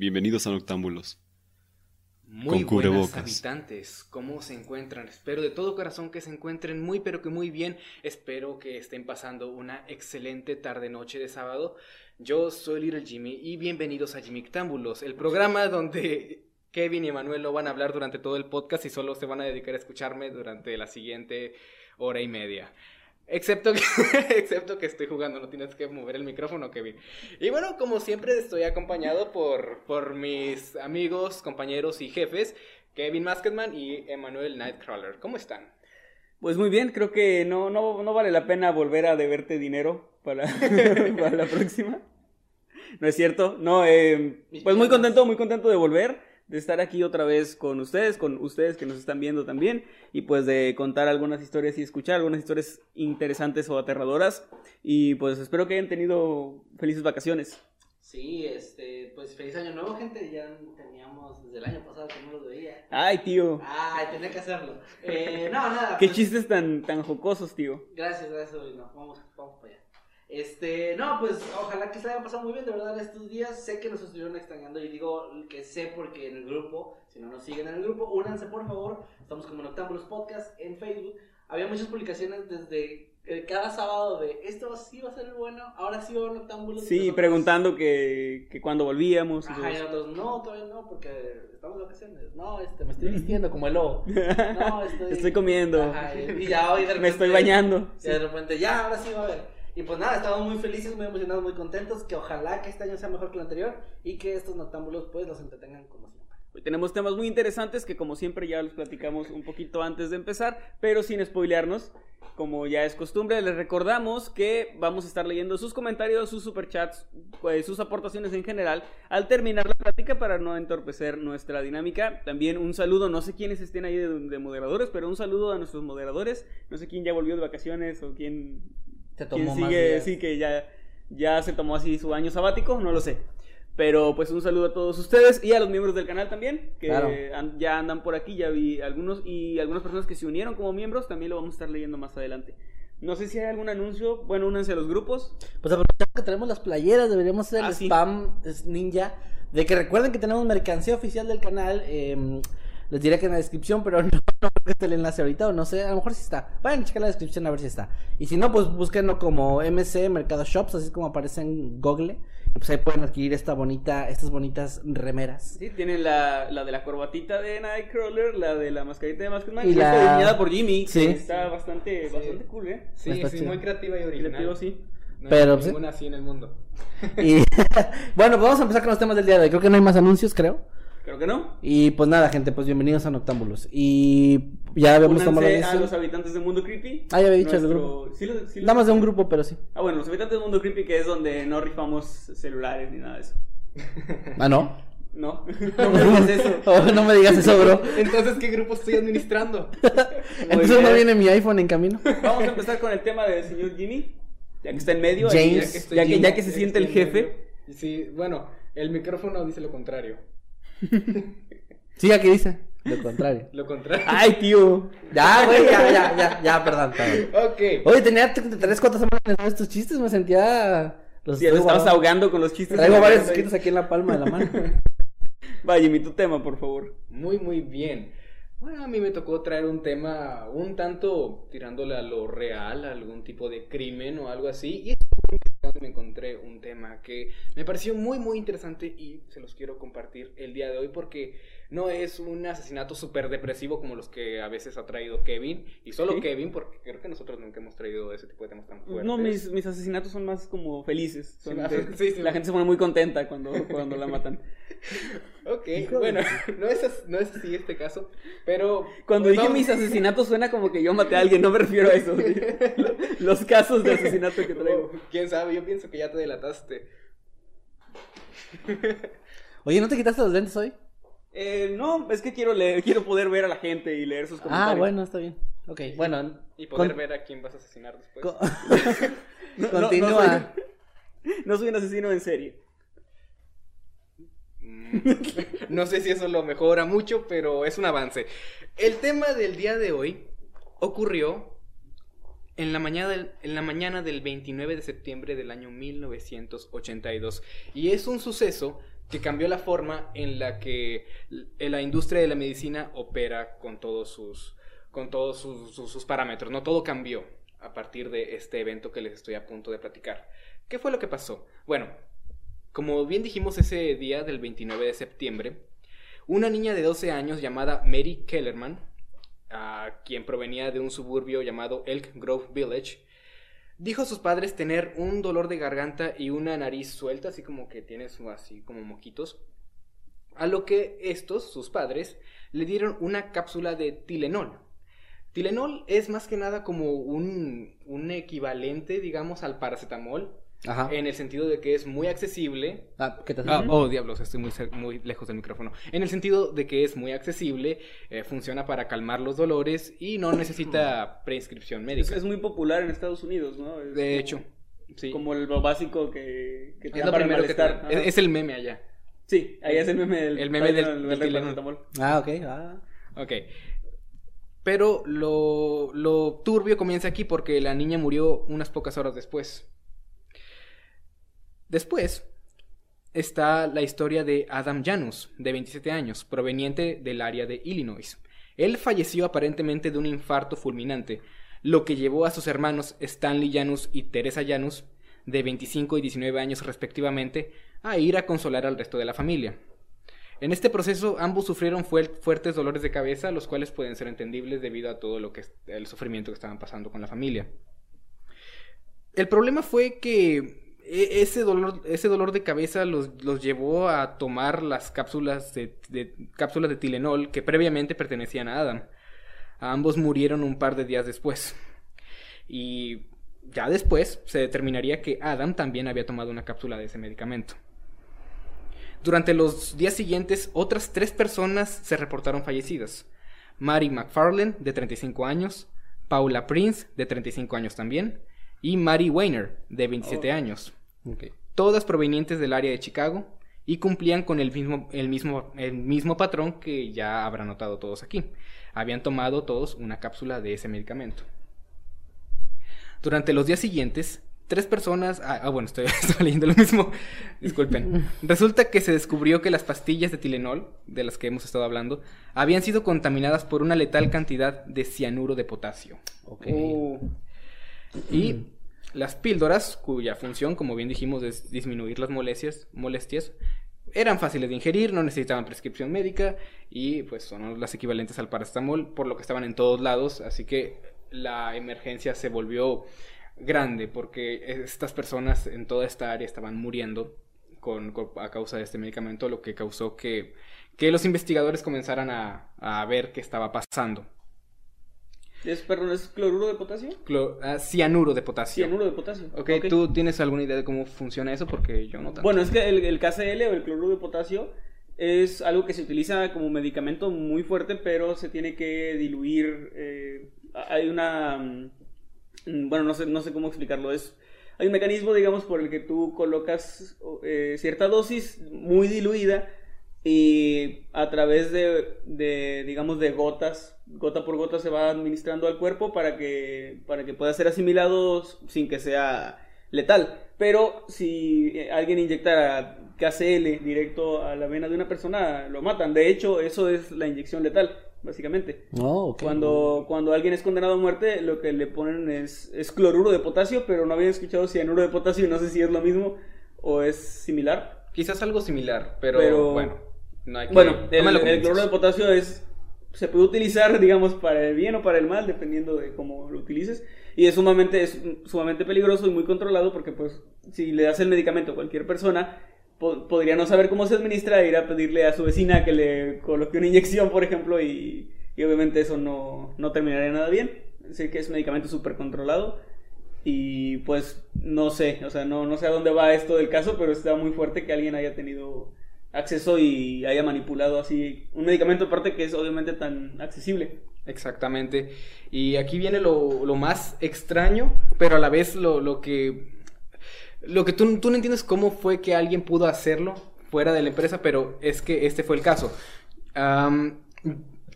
bienvenidos a Noctámbulos. Muy Con buenas habitantes, ¿cómo se encuentran? Espero de todo corazón que se encuentren muy pero que muy bien. Espero que estén pasando una excelente tarde-noche de sábado. Yo soy Little Jimmy y bienvenidos a Jimmy Támbulos, el programa donde Kevin y Emanuel no van a hablar durante todo el podcast y solo se van a dedicar a escucharme durante la siguiente hora y media. Excepto que, excepto que estoy jugando, no tienes que mover el micrófono, Kevin. Y bueno, como siempre, estoy acompañado por, por mis amigos, compañeros y jefes, Kevin Masketman y Emmanuel Nightcrawler. ¿Cómo están? Pues muy bien, creo que no, no, no vale la pena volver a deberte dinero para, para la próxima. ¿No es cierto? No, eh, pues muy contento, muy contento de volver, de estar aquí otra vez con ustedes, con ustedes que nos están viendo también, y pues de contar algunas historias y escuchar algunas historias interesantes o aterradoras. Y pues espero que hayan tenido felices vacaciones. Sí, este, pues feliz año nuevo, gente. Ya teníamos desde el año pasado que no los veía. Ay, tío, Ay, tenía que hacerlo. Eh, no, nada. qué pues, chistes tan, tan jocosos, tío. Gracias, gracias. Vamos, vamos para allá. Este, no, pues ojalá que se hayan pasado muy bien, de verdad, estos días. Sé que nos estuvieron extrañando y digo que sé porque en el grupo, si no nos siguen en el grupo, únanse por favor. Estamos como Noctámbulos Podcast en Facebook. Había muchas publicaciones desde eh, cada sábado de esto sí va a ser bueno, ahora sí va a haber Noctámbulos. Sí, Nosotros- preguntando que, que cuando volvíamos. y Ajá, y eso. nosotros, no, todavía no, porque estamos de vacaciones. No, este, me estoy vistiendo como el lobo. No, estoy... Estoy comiendo. Ajá, y ya hoy de repente... Me estoy bañando. Y de repente, ya, ahora sí va a haber. Y pues nada, estamos muy felices, muy emocionados, muy contentos. Que ojalá que este año sea mejor que el anterior y que estos noctámbulos pues los entretengan como siempre. Hoy tenemos temas muy interesantes que como siempre ya los platicamos un poquito antes de empezar, pero sin spoilearnos. Como ya es costumbre, les recordamos que vamos a estar leyendo sus comentarios, sus superchats, pues, sus aportaciones en general al terminar la plática para no entorpecer nuestra dinámica. También un saludo, no sé quiénes estén ahí de, de moderadores, pero un saludo a nuestros moderadores. No sé quién ya volvió de vacaciones o quién, Se quién tomó más sigue, días. sí, que ya, ya se tomó así su año sabático, no lo sé. Pero pues un saludo a todos ustedes y a los miembros del canal también, que Claro. an- ya andan por aquí, ya vi algunos y algunas personas que se unieron como miembros, también lo vamos a estar leyendo más adelante. No sé si hay algún anuncio, bueno, únanse a los grupos. Pues aprovechando que tenemos las playeras, deberíamos hacer el Ah, sí. spam ninja. De que recuerden que tenemos mercancía oficial del canal. eh, les diré que en la descripción, pero no, no creo que esté el enlace ahorita, o no sé, a lo mejor sí está. Vayan a checar la descripción a ver si está. Y si no, pues búsquenlo como MC Mercado Shops, así como aparece en Google. Y pues ahí pueden adquirir esta bonita, estas bonitas remeras. Sí, tienen la, la de la corbatita de Nightcrawler, la de la mascarita de Maskman, Y y la- la diseñada por Jimmy, que Sí. está bastante, bastante cool, ¿eh? Sí, Está sí, chido. muy creativa y original. pido sí. No Pero, hay pues, ninguna así en el mundo. Y bueno, pues vamos a empezar con los temas del día de hoy. Creo que no hay más anuncios, creo. Creo que no. Y pues nada, gente, pues bienvenidos a Noctámbulos. Y ya habíamos tomado la Únanse a decisión. los habitantes de Mundo Creepy. Ah, ya había dicho el Nuestro- grupo. ¿Sí lo- sí lo- Nada más de un grupo, pero sí. Ah, bueno, los habitantes de Mundo Creepy, que es donde no rifamos celulares ni nada de eso. Ah, no. No, no me digas eso. Oh, no me digas eso, bro. Entonces, ¿qué grupo estoy administrando? Entonces bien. no viene mi iPhone en camino. Vamos a empezar con el tema del señor Jimmy, ya que está en medio, James. ya, Ya que, estoy ya que- ya que se ya siente el jefe. Sí, bueno, el micrófono dice lo contrario. Sí, aquí dice. Lo contrario. Lo contrario. Ay, tío. Ya, güey, ya, ya, ya, ya, perdón. Ok. Oye, tenía tres, cuatro semanas de estos chistes, me sentía. Los Sí, ya te traigo estabas ahogando con los chistes. Traigo varios escritos aquí en la palma de la mano. Va, Jimmy, tu tema, por favor. Muy, muy bien. Bueno, a mí me tocó traer un tema un tanto tirándole a lo real, a algún tipo de crimen o algo así. Y investigando me encontré un tema que me pareció muy, muy interesante y se los quiero compartir el día de hoy porque no es un asesinato súper depresivo como los que a veces ha traído Kevin. Y solo Sí. Kevin, porque creo que nosotros nunca hemos traído ese tipo de temas tan fuertes. No, mis, mis asesinatos son más como felices. Son Sí, de- sí, sí. La gente se pone muy contenta cuando, cuando la matan. Ok, bueno, no es, as- no es así este caso, pero... Cuando pues, dije vamos- mis asesinatos suena como que yo maté a alguien, no me refiero a eso. Los casos de asesinato que traigo. Quién sabe, yo pienso que ya te delataste. Oye, ¿no te quitaste los lentes hoy? Eh, no, es que quiero leer, quiero poder ver a la gente y leer sus comentarios. Ah, bueno, está bien. Ok, bueno. Y poder con- ver a quién vas a asesinar después. con- No, Continúa. No soy, no soy un asesino en serie. Mm, No sé si eso lo mejora mucho, pero es un avance. El tema del día de hoy ocurrió en la mañana del, en la mañana del 29 de septiembre del año 1982 y es un suceso que cambió la forma en la que la industria de la medicina opera con todos sus con todos sus, parámetros. No todo cambió a partir de este evento que les estoy a punto de platicar. ¿Qué fue lo que pasó? Bueno, como bien dijimos ese día del 29 de septiembre, una niña de 12 años llamada Mary Kellerman, a quien provenía de un suburbio llamado Elk Grove Village, dijo a sus padres tener un dolor de garganta y una nariz suelta, así como que tiene su- así como moquitos. A lo que estos, sus padres, le dieron una cápsula de Tilenol. Tilenol es más que nada como un, un equivalente, digamos, al paracetamol, Ajá. en el sentido de que es muy accesible. Ah, ¿qué te Ah, oh, diablos, estoy muy, muy lejos del micrófono. En el sentido de que es muy accesible, eh, funciona para calmar los dolores y no necesita prescripción Es, médica. es muy popular en Estados Unidos, ¿no? Es De como- hecho, sí. Como el- lo básico que, que te es lo para el primero que te malestar. dan. Es, el meme allá. Sí, ahí es el meme del, El meme del- del. Ah, ok. Ah. Ok. Pero lo, lo turbio comienza aquí porque la niña murió unas pocas horas después. Después está la historia de Adam Janus, de 27 años, proveniente del área de Illinois. Él falleció aparentemente de un infarto fulminante, lo que llevó a sus hermanos Stanley Janus y Teresa Janus, de 25 y 19 años respectivamente, a ir a consolar al resto de la familia. En este proceso ambos sufrieron fuer- fuertes dolores de cabeza, los cuales pueden ser entendibles debido a todo lo que el sufrimiento que estaban pasando con la familia. El problema fue que ese dolor, ese dolor de cabeza los, los llevó a tomar las cápsulas de, de- cápsulas de Tilenol que previamente pertenecían a Adam. Ambos murieron un par de días después. Y ya después se determinaría que Adam también había tomado una cápsula de ese medicamento. Durante los días siguientes, otras tres personas se reportaron fallecidas. Mary McFarlane, de 35 años, Paula Prince, de 35 años también, y Mary Weiner, de 27 años. Todas provenientes del área de Chicago y cumplían con el mismo, el mismo, el mismo patrón que ya habrán notado todos aquí. Habían tomado todos una cápsula de ese medicamento. Durante los días siguientes, tres personas... Ah, ah, bueno, estoy, estoy leyendo lo mismo. Disculpen. Resulta que se descubrió que las pastillas de Tilenol, de las que hemos estado hablando, habían sido contaminadas por una letal cantidad de cianuro de potasio. Ok. Uh, Y las píldoras, cuya función, como bien dijimos, es disminuir las molestias, molestias, eran fáciles de ingerir, no necesitaban prescripción médica y pues son las equivalentes al paracetamol, por lo que estaban en todos lados, así que la emergencia se volvió grande porque estas personas en toda esta área estaban muriendo con, con- a causa de este medicamento, lo que causó que, que los investigadores comenzaran a, a ver qué estaba pasando. ¿Es, perdón, ¿es cloruro de potasio? Ah, cianuro de potasio. Cianuro de potasio. Ok, ¿tú tienes alguna idea de cómo funciona eso? Porque yo no tanto. Bueno, es que el, el KCl o el cloruro de potasio es algo que se utiliza como medicamento muy fuerte, pero se tiene que diluir. eh, hay una. mm, Bueno, no sé, no sé cómo explicarlo. Es, hay un mecanismo, digamos, por el que tú colocas eh, cierta dosis muy diluida y a través de, de, digamos, de gotas, gota por gota se va administrando al cuerpo para que, para que pueda ser asimilado sin que sea letal. Pero si alguien inyectara KCl directo a la vena de una persona, lo matan. De hecho, eso es la inyección letal. básicamente. No, ok. Cuando, cuando alguien es condenado a muerte, lo que le ponen es, es cloruro de potasio, pero no había escuchado cianuro de potasio y no sé si es lo mismo o es similar. Quizás algo similar, pero, Pero- bueno, no hay que... Bueno, no el, lo el cloruro de potasio es se puede utilizar, digamos, para el bien o para el mal, dependiendo de cómo lo utilices. Y es sumamente, es sumamente peligroso y muy controlado porque, pues, si le das el medicamento a cualquier persona, po- podría no saber cómo se administra e ir a pedirle a su vecina que le coloque una inyección, por ejemplo, y, y obviamente eso no, no terminaría nada bien. Decir, que es un medicamento súper controlado. Y pues no sé, o sea, no, no sé a dónde va esto del caso, pero está muy fuerte que alguien haya tenido acceso y haya manipulado así un medicamento aparte que es obviamente tan accesible. Exactamente. Y aquí viene lo, más extraño, pero a la vez lo, lo que... Lo que tú, tú no entiendes cómo fue que alguien pudo hacerlo fuera de la empresa, pero es que este fue el caso. Am,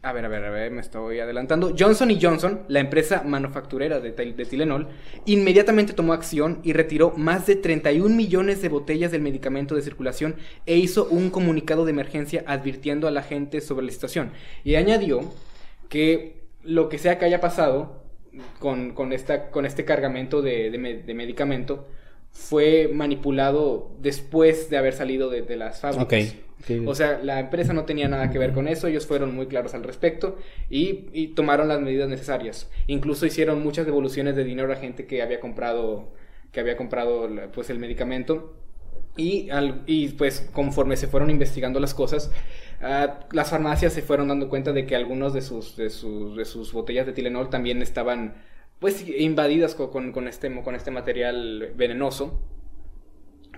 a ver, a ver, a ver, me estoy adelantando. Johnson Johnson, la empresa manufacturera de, de Tylenol, inmediatamente tomó acción y retiró más de 31 millones de botellas del medicamento de circulación e hizo un comunicado de emergencia advirtiendo a la gente sobre la situación. Y añadió que lo que sea que haya pasado con, este cargamento de, de me- de medicamento fue manipulado después de haber salido de, de las fábricas. O sea, la empresa no tenía nada que ver con eso, ellos fueron muy claros al respecto y, y tomaron las medidas necesarias. Incluso hicieron muchas devoluciones de dinero a gente que había comprado, que había comprado pues, el medicamento. Y, al- y pues conforme se fueron investigando las cosas, ah, las farmacias se fueron dando cuenta de que algunos de sus, de sus, de sus botellas de Tylenol también estaban pues invadidas co- con, con este, con este material venenoso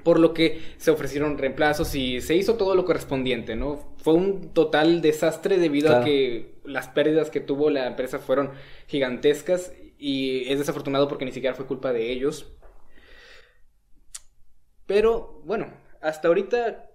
por lo que se ofrecieron reemplazos y se hizo todo lo correspondiente, ¿no? Fue un total desastre debido Claro. a que las pérdidas que tuvo la empresa fueron gigantescas y es desafortunado porque ni siquiera fue culpa de ellos. Pero bueno, hasta ahorita,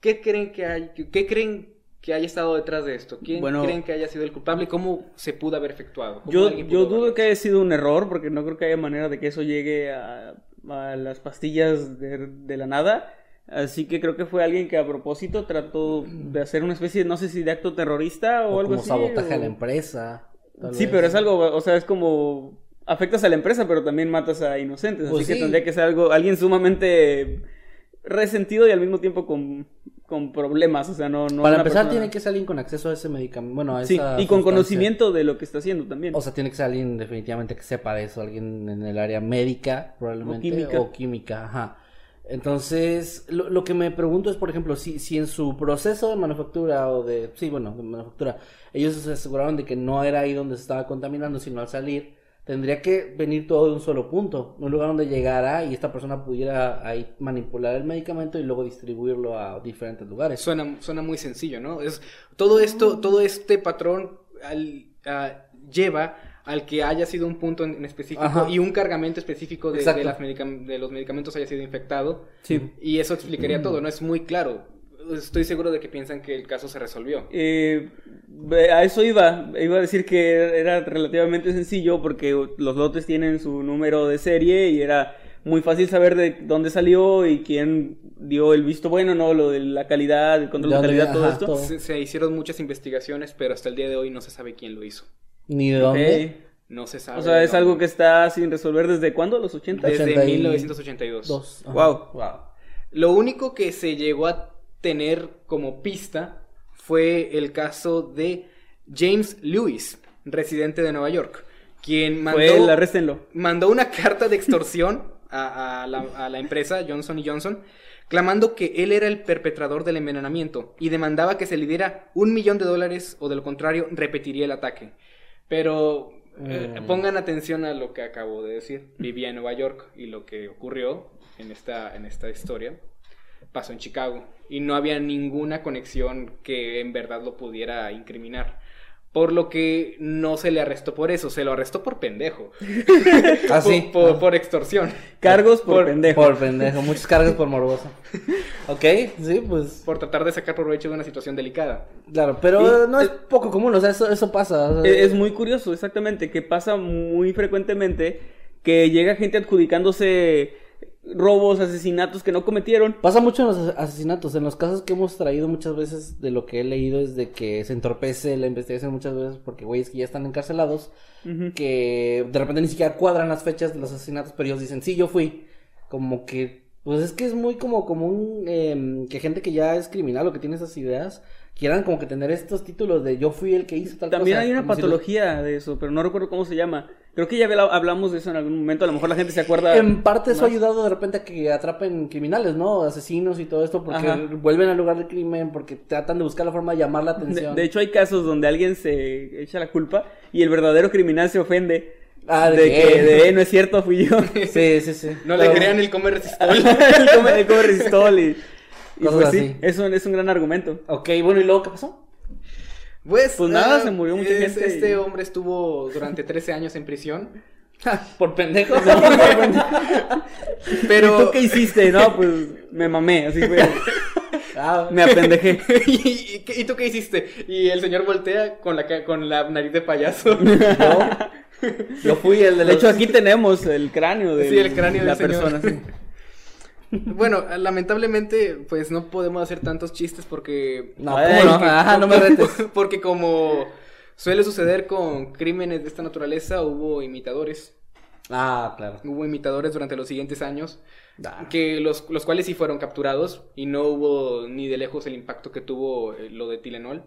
¿qué creen que hay, qué creen que haya estado detrás de esto? ¿Quién Bueno. creen que haya sido el culpable? ¿Cómo se pudo haber efectuado? ¿Cómo Yo, dudo haberlo que haya sido un error porque no creo que haya manera de que eso llegue a, a las pastillas de, de la nada. Así que creo que fue alguien que a propósito trató de hacer una especie, no sé si de acto terrorista o, o algo como así. sabotaje a la empresa. tal Sí, vez. pero es algo, o sea, es como afectas a la empresa, pero también matas a inocentes. Pues así que tendría que ser algo, alguien sumamente resentido y al mismo tiempo con, con problemas. O sea, no, no Para empezar, persona- tiene que ser alguien con acceso a ese medicamento. Bueno, a Sí, esa y con sustancia. conocimiento de lo que está haciendo también. O sea, tiene que ser alguien definitivamente que sepa de eso, alguien en el área médica, probablemente, O química. o química, ajá. Entonces, lo, lo que me pregunto es, por ejemplo, si, si en su proceso de manufactura o de, sí, bueno, de manufactura, ellos se aseguraron de que no era ahí donde se estaba contaminando, sino al salir, tendría que venir todo de un solo punto, un lugar donde llegara y esta persona pudiera ahí manipular el medicamento y luego distribuirlo a diferentes lugares. Suena, suena muy sencillo, ¿no? Es, todo esto, todo este patrón al- lleva al que haya sido un punto en, específico Ajá. y un cargamento específico de, Exacto. de las medicam- de los medicamentos haya sido infectado. Sí. Y eso explicaría todo, ¿no? Es muy claro. Estoy seguro de que piensan que el caso se resolvió. Eh, a eso iba. Iba a decir que era relativamente sencillo porque los lotes tienen su número de serie y era muy fácil saber de dónde salió y quién dio el visto bueno, ¿no? Lo de la calidad, el control de ¿De dónde- calidad, todo ajá, esto. todo. Se, se hicieron muchas investigaciones, pero hasta el día de hoy no se sabe quién lo hizo. Ni de dónde. No se sabe. O sea, es no. algo que está sin resolver desde cuándo, los 80. Desde 80 y- 1982. Dos. Wow. Wow. Lo único que se llegó a tener como pista fue el caso de James Lewis, residente de Nueva York, quien mandó, Fue mandó una carta de extorsión a, a la, a la empresa Johnson Johnson, clamando que él era el perpetrador del envenenamiento y demandaba que se le diera un millón de dólares o de lo contrario repetiría el ataque. Pero eh, Mm. pongan atención a lo que acabo de decir. Vivía en Nueva York y lo que ocurrió en esta, en esta historia pasó en Chicago y no había ninguna conexión que en verdad lo pudiera incriminar. Por lo que no se le arrestó por eso, se lo arrestó por pendejo. Ah, sí. Por, por- por extorsión. Cargos por, pendejo. Por pendejo, muchos cargos por morboso. Ok, sí, pues. Por tratar de sacar provecho de una situación delicada. Claro, pero Y- no es poco común, o sea, eso, eso pasa. o sea, Es muy curioso, exactamente, que pasa muy frecuentemente que llega gente adjudicándose robos, asesinatos que no cometieron. Pasa mucho en los as- asesinatos. En los casos que hemos traído muchas veces, de lo que he leído, es de que se entorpece la investigación muchas veces porque güeyes que ya están encarcelados, que de repente ni siquiera cuadran las fechas de los asesinatos, pero ellos dicen, sí, yo fui. Como que, pues es que es muy como común em, que gente que ya es criminal o que tiene esas ideas quieran como que tener estos títulos de yo fui el que hizo tal También cosa. hay una como si los- patología de eso, pero no recuerdo cómo se llama. Creo que ya habla- hablamos de eso en algún momento. A lo mejor la gente se acuerda. En parte eso ha ayudado de repente a que atrapen criminales, ¿no? Asesinos y todo esto, porque Ajá. vuelven al lugar del crimen, porque tratan de buscar la forma de llamar la atención. de hecho, hay casos donde alguien se echa la culpa y el verdadero criminal se ofende. Ah, de, ¿de que de, "Eh, no es cierto, fui yo. Sí, sí, sí. No le crean el comer resistol. el come, el come resistol y, y Cosas pues sí, así. es un, es un gran argumento. Ok, bueno, ¿y luego qué pasó? Pues, Pues nada, ah, se murió mucha es- gente y- Este hombre estuvo durante 13 años en prisión. Por pendejo. Pero. ¿Y tú qué hiciste? No, pues me mamé, así fue. Ah, Me apendejé. ¿Y, y qué- y tú qué hiciste? Y el señor voltea con la, ca- con la nariz de payaso. yo, yo fui el de De hecho, aquí tenemos el cráneo de Sí, el cráneo la del señor. persona. sí. Bueno, lamentablemente, pues no podemos hacer tantos chistes porque. No, Ay, ¿cómo no? Ajá, no me retes. Porque como suele suceder con crímenes de esta naturaleza, hubo imitadores. Ah, claro. Hubo imitadores durante los siguientes años. Ah. que los, los cuales sí fueron capturados y no hubo ni de lejos el impacto que tuvo eh, lo de Tilenol.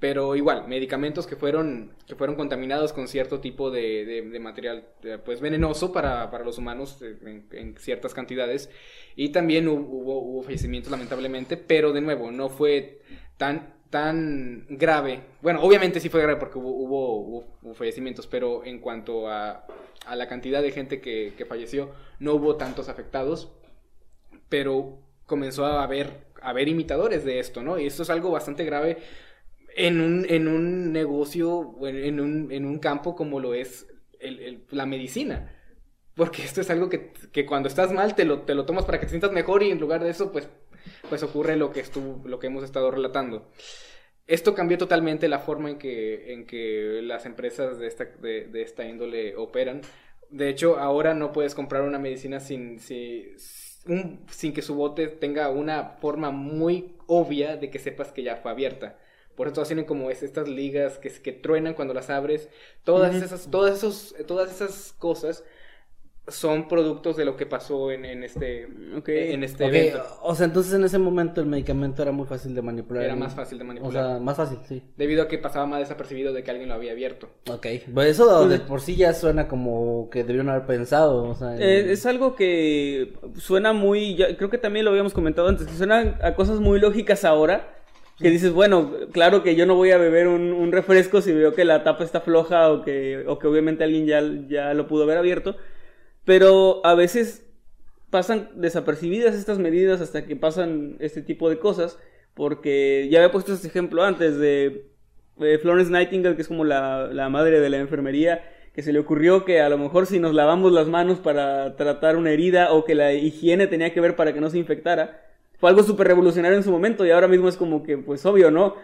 Pero igual, medicamentos que fueron, que fueron contaminados con cierto tipo de, de- material eh, pues venenoso para, para los humanos eh, en, ciertas cantidades. Y también hu- hubo, hubo fallecimientos lamentablemente, pero de nuevo, no fue tan, tan grave. Bueno, obviamente sí fue grave porque hubo- hubo fallecimientos, pero en cuanto a, a la cantidad de gente que, que falleció, no hubo tantos afectados pero comenzó a haber, a haber imitadores de esto, ¿no? Y esto es algo bastante grave en un, en un negocio, en, un, en un campo como lo es el- la medicina. Porque esto es algo que, que cuando estás mal te lo, te lo tomas para que te sientas mejor y en lugar de eso, pues, pues ocurre lo que, estuvo, lo que hemos estado relatando. Esto cambió totalmente la forma en que, en que las empresas de esta, de, de esta índole operan. De hecho, ahora no puedes comprar una medicina sin, sin que su bote tenga una forma muy obvia de que sepas que ya fue abierta. Por eso tienen como es- estas ligas que, que truenan cuando las abres. Todas, esas, todas, esos, todas esas cosas son productos de lo que pasó en, en este, Ok. en este Ok, evento. o sea, entonces en ese momento el medicamento era muy fácil de manipular. Era más fácil de O manipular. sea, más fácil, sí. debido a que pasaba más desapercibido de que alguien lo había abierto. Ok, pues eso de por sí ya suena como que debieron haber pensado, o sea... Eh, es algo que suena muy, ya- creo que también lo habíamos comentado antes, que suena a cosas muy lógicas ahora, que dices, bueno, claro que yo no voy a beber un, un refresco si veo que la tapa está floja o que, o que obviamente alguien ya, ya lo pudo haber abierto, pero a veces pasan desapercibidas estas medidas hasta que pasan este tipo de cosas, porque ya había puesto este ejemplo antes de eh, Florence Nightingale, que es como la, la madre de la enfermería, que se le ocurrió que a lo mejor si nos lavamos las manos para tratar una herida o que la higiene tenía que ver para que no se infectara, fue algo súper revolucionario en su momento y ahora mismo es como que, pues obvio, ¿no?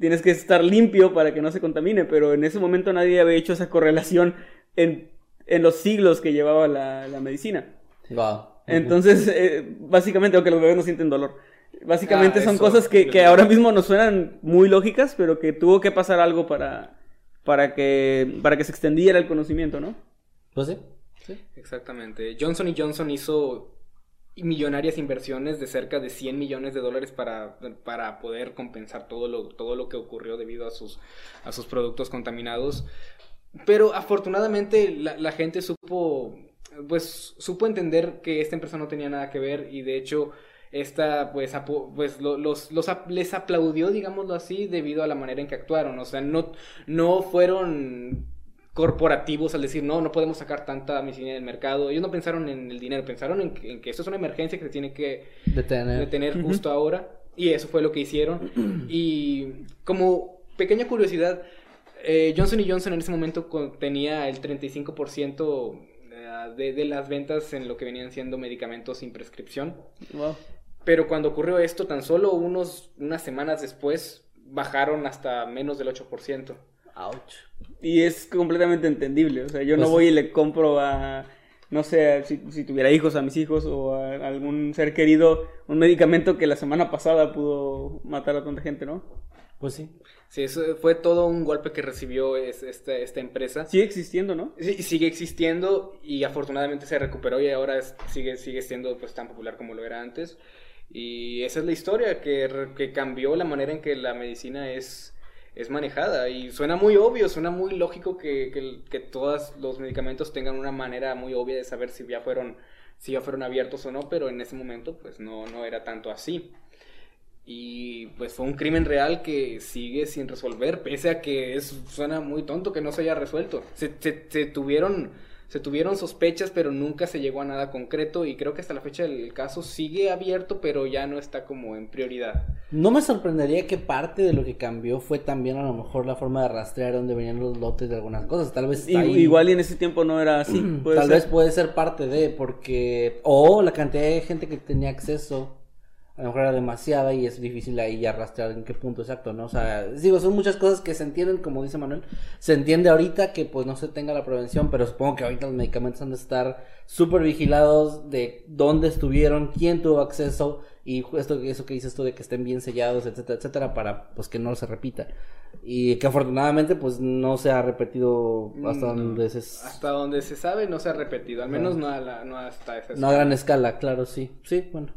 Tienes que estar limpio para que no se contamine, pero en ese momento nadie había hecho esa correlación en, en los siglos que llevaba la, la medicina. Wow. Entonces, eh, básicamente, aunque los bebés no sienten dolor. Básicamente Ah, son eso, cosas que, que ahora mismo nos suenan muy lógicas, pero que tuvo que pasar algo para, para, que, para que se extendiera el conocimiento, ¿no? Pues sí. sí. Exactamente. Johnson Johnson hizo millonarias inversiones de cerca de 100 millones de dólares para, para poder compensar todo lo, todo lo que ocurrió debido a sus, a sus productos contaminados. Pero afortunadamente la, gente supo, pues, supo entender que esta empresa no tenía nada que ver y de hecho esta pues, pues lo- los, los les aplaudió, digámoslo así, debido a la manera en que actuaron. O sea, no, no fueron corporativos al decir, no, no podemos sacar tanta medicina del mercado. Ellos no pensaron en el dinero, pensaron en que, en que esto es una emergencia que se tiene que Detener. detener justo ahora. Y eso fue lo que hicieron. Y como pequeña curiosidad, eh, Johnson Johnson en ese momento con- tenía el 35% eh, de, de las ventas en lo que venían siendo medicamentos sin prescripción. Wow. Pero cuando ocurrió esto, tan solo unos, unas semanas después, bajaron hasta menos del 8%. Ouch. Y es completamente entendible. O sea, yo no Pues- voy y le compro a, no sé, si, si tuviera hijos, a mis hijos o a algún ser querido, un medicamento que la semana pasada pudo matar a tanta gente, ¿no? Pues sí. Sí, eso fue todo un golpe que recibió es- esta, esta empresa. Sigue existiendo, ¿no? Sí, sigue existiendo y afortunadamente se recuperó y ahora es- sigue, sigue siendo pues tan popular como lo era antes. Y esa es la historia que, que cambió la manera en que la medicina es, es manejada. Y suena muy obvio, suena muy lógico que, que, que todos los medicamentos tengan una manera muy obvia de saber si ya fueron, si ya fueron abiertos o no, pero en ese momento pues no, no era tanto así. Y pues fue un crimen real que sigue sin resolver, pese a que es, suena muy tonto que no se haya resuelto. Se, se- se tuvieron, se tuvieron sospechas, pero nunca se llegó a nada concreto y creo que hasta la fecha el caso sigue abierto, pero ya no está como en prioridad. No me sorprendería que parte de lo que cambió fue también a lo mejor la forma de rastrear dónde venían los lotes de algunas cosas. Tal vez Y- está ahí- Igual y en ese tiempo no era así. puede tal ser. vez puede ser parte de, porque, o la cantidad de gente que tenía acceso, a lo mejor era demasiada y es difícil ahí ya rastrear en qué punto exacto, ¿no? O sea, digo, son muchas cosas que se entienden, como dice Manuel, se entiende ahorita que pues no se tenga la prevención, pero supongo que ahorita los medicamentos han de estar súper vigilados de dónde estuvieron, quién tuvo acceso y esto, eso que dices tú de que estén bien sellados, etcétera, etcétera, para pues que no se repita. Y que afortunadamente pues no se ha repetido hasta No, donde se... Hasta donde se sabe no se ha repetido, al menos no, a la- no hasta esa No a gran escala, claro, sí. Sí, bueno.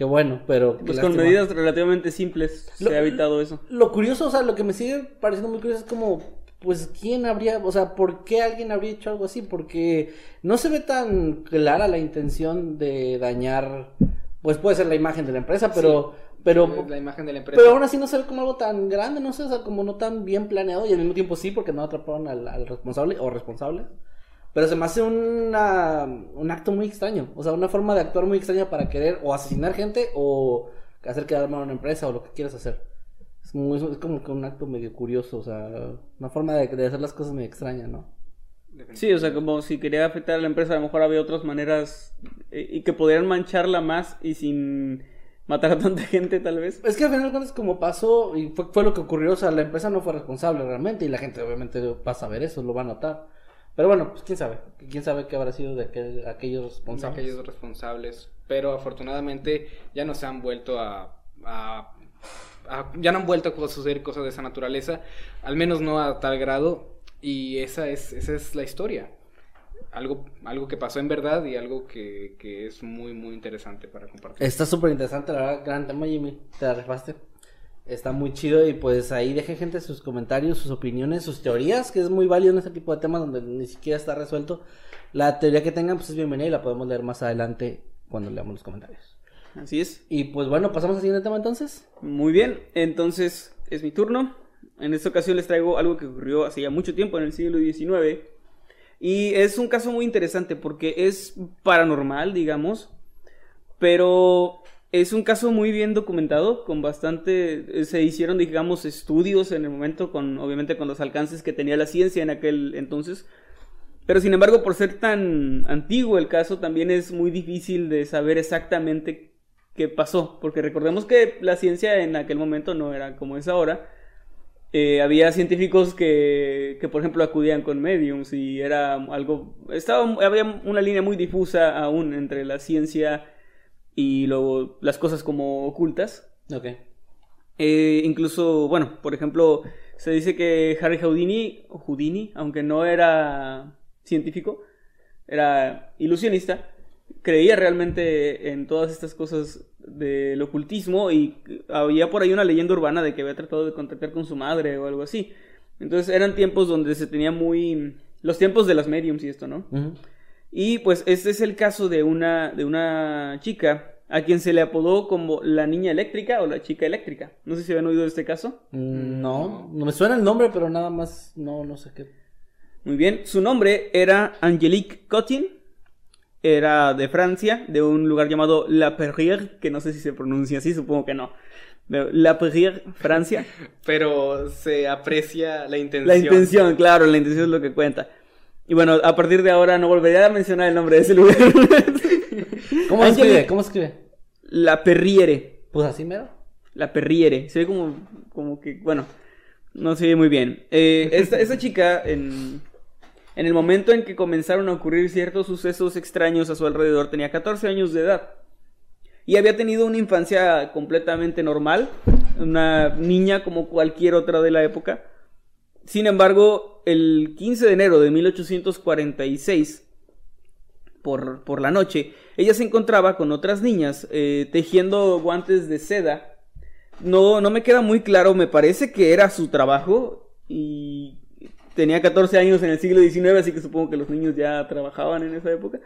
Qué bueno, pero... Pues con lástima. medidas relativamente simples Lo- se ha evitado eso. Lo curioso, o sea, lo que me sigue pareciendo muy curioso es como, pues, ¿quién habría, o sea, por qué alguien habría hecho algo así? Porque no se ve tan clara la intención de dañar, pues puede ser la imagen de la empresa, pero... Pero, la imagen de la empresa. pero aún así no se ve como algo tan grande, no sé, o sea, como no tan bien planeado y al mismo tiempo sí, porque no atraparon al, al responsable o responsables. Pero se me hace una, un acto muy extraño, o sea, una forma de actuar muy extraña para querer o asesinar gente o hacer quedar mal a una empresa o lo que quieras hacer. Es, muy- es como que un acto medio curioso, o sea, una forma de, de hacer las cosas medio extraña, ¿no? Sí, o sea, como si quería afectar a la empresa, a lo mejor había otras maneras eh, y que podrían mancharla más y sin matar a tanta gente, tal vez. Es que al final de como pasó y fue, fue lo que ocurrió, o sea, la empresa no fue responsable realmente y la gente obviamente pasa a ver eso, lo va a notar. Pero bueno, pues quién sabe, quién sabe qué habrá sido de aquel- aquellos responsables. aquellos responsables. Pero afortunadamente ya no se han vuelto a, a- a- ya no han vuelto a suceder cosas de esa naturaleza, al menos no a tal grado. Y esa es, esa es la historia. Algo, algo que pasó en verdad y algo que, que es muy, muy interesante para compartir. Está súper interesante, la verdad, gran tema, Jimmy. Te la rifaste. Está muy chido y pues ahí dejen gente sus comentarios, sus opiniones, sus teorías, que es muy válido en este tipo de temas donde ni siquiera está resuelto. La teoría que tengan pues es bienvenida y la podemos leer más adelante cuando leamos los comentarios. Así es. Y pues bueno, pasamos al siguiente tema entonces. Muy bien, entonces es mi turno. En esta ocasión les traigo algo que ocurrió hace ya mucho tiempo, en el siglo XIX. Y es un caso muy interesante porque es paranormal, digamos. Pero es un caso muy bien documentado, con bastante... Se hicieron, digamos, estudios en el momento, con obviamente con los alcances que tenía la ciencia en aquel entonces. Pero sin embargo, por ser tan antiguo el caso, también es muy difícil de saber exactamente qué pasó. Porque recordemos que la ciencia en aquel momento no era como es ahora. Eh, había científicos que, que, por ejemplo, acudían con mediums y era algo... Estaba, había una línea muy difusa aún entre la ciencia y luego las cosas como ocultas. Ok. Eh, incluso, bueno, por ejemplo, se dice que Harry Houdini, Houdini, aunque no era científico, era ilusionista, creía realmente en todas estas cosas del ocultismo y había por ahí una leyenda urbana de que había tratado de contactar con su madre o algo así. Entonces eran tiempos donde se tenía muy... los tiempos de las mediums y esto, ¿no? Ujú. Y pues este es el caso de una, de una chica a quien se le apodó como la niña eléctrica o la chica eléctrica. No sé si habían oído de este caso. Mm, No, no me suena el nombre, pero nada más, no, no sé qué. Muy bien, su nombre era Angelique Cotin, era de Francia, de un lugar llamado La Perrière, que no sé si se pronuncia así, supongo que no. La Perrière, Francia. Pero se aprecia la intención. La intención, claro, la intención es lo que cuenta. Y bueno, a partir de ahora no volveré a mencionar el nombre de ese lugar. ¿Cómo se escribe? ¿Cómo se escribe? La Perriere. Pues así mero. La Perriere. Se ve como, como que, bueno, no se ve muy bien. Eh, esta, esta chica en, En el momento en que comenzaron a ocurrir ciertos sucesos extraños a su alrededor, tenía 14 años de edad. Y había tenido una infancia completamente normal, una niña como cualquier otra de la época. Sin embargo, el 15 de enero de 1846, por, por la noche, ella se encontraba con otras niñas eh, tejiendo guantes de seda. No, no me queda muy claro, me parece que era su trabajo y tenía 14 años en el siglo XIX, así que supongo que los niños ya trabajaban en esa época.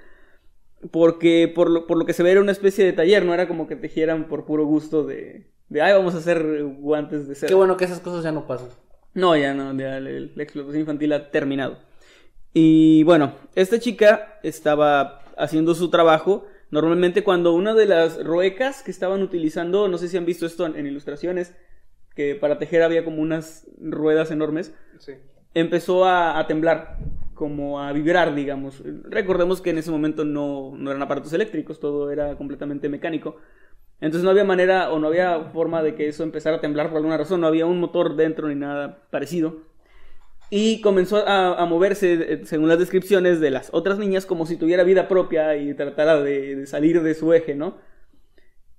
Porque por lo, por lo que se ve era una especie de taller, no era como que tejieran por puro gusto de, de ay, vamos a hacer guantes de seda. Qué bueno que esas cosas ya no pasan. No, ya no, ya la, la explotación infantil ha terminado. Y bueno, esta chica estaba haciendo su trabajo. Normalmente cuando una de las ruecas que estaban utilizando, no sé si han visto esto en, en ilustraciones, que para tejer había como unas ruedas enormes, Sí. empezó a, a temblar, como a vibrar, digamos. Recordemos que en ese momento no, no eran aparatos eléctricos, todo era completamente mecánico. Entonces no había manera o no había forma de que eso empezara a temblar por alguna razón, no había un motor dentro ni nada parecido. Y comenzó a, moverse, eh, según las descripciones de las otras niñas, como si tuviera vida propia y tratara de, de salir de su eje, ¿no?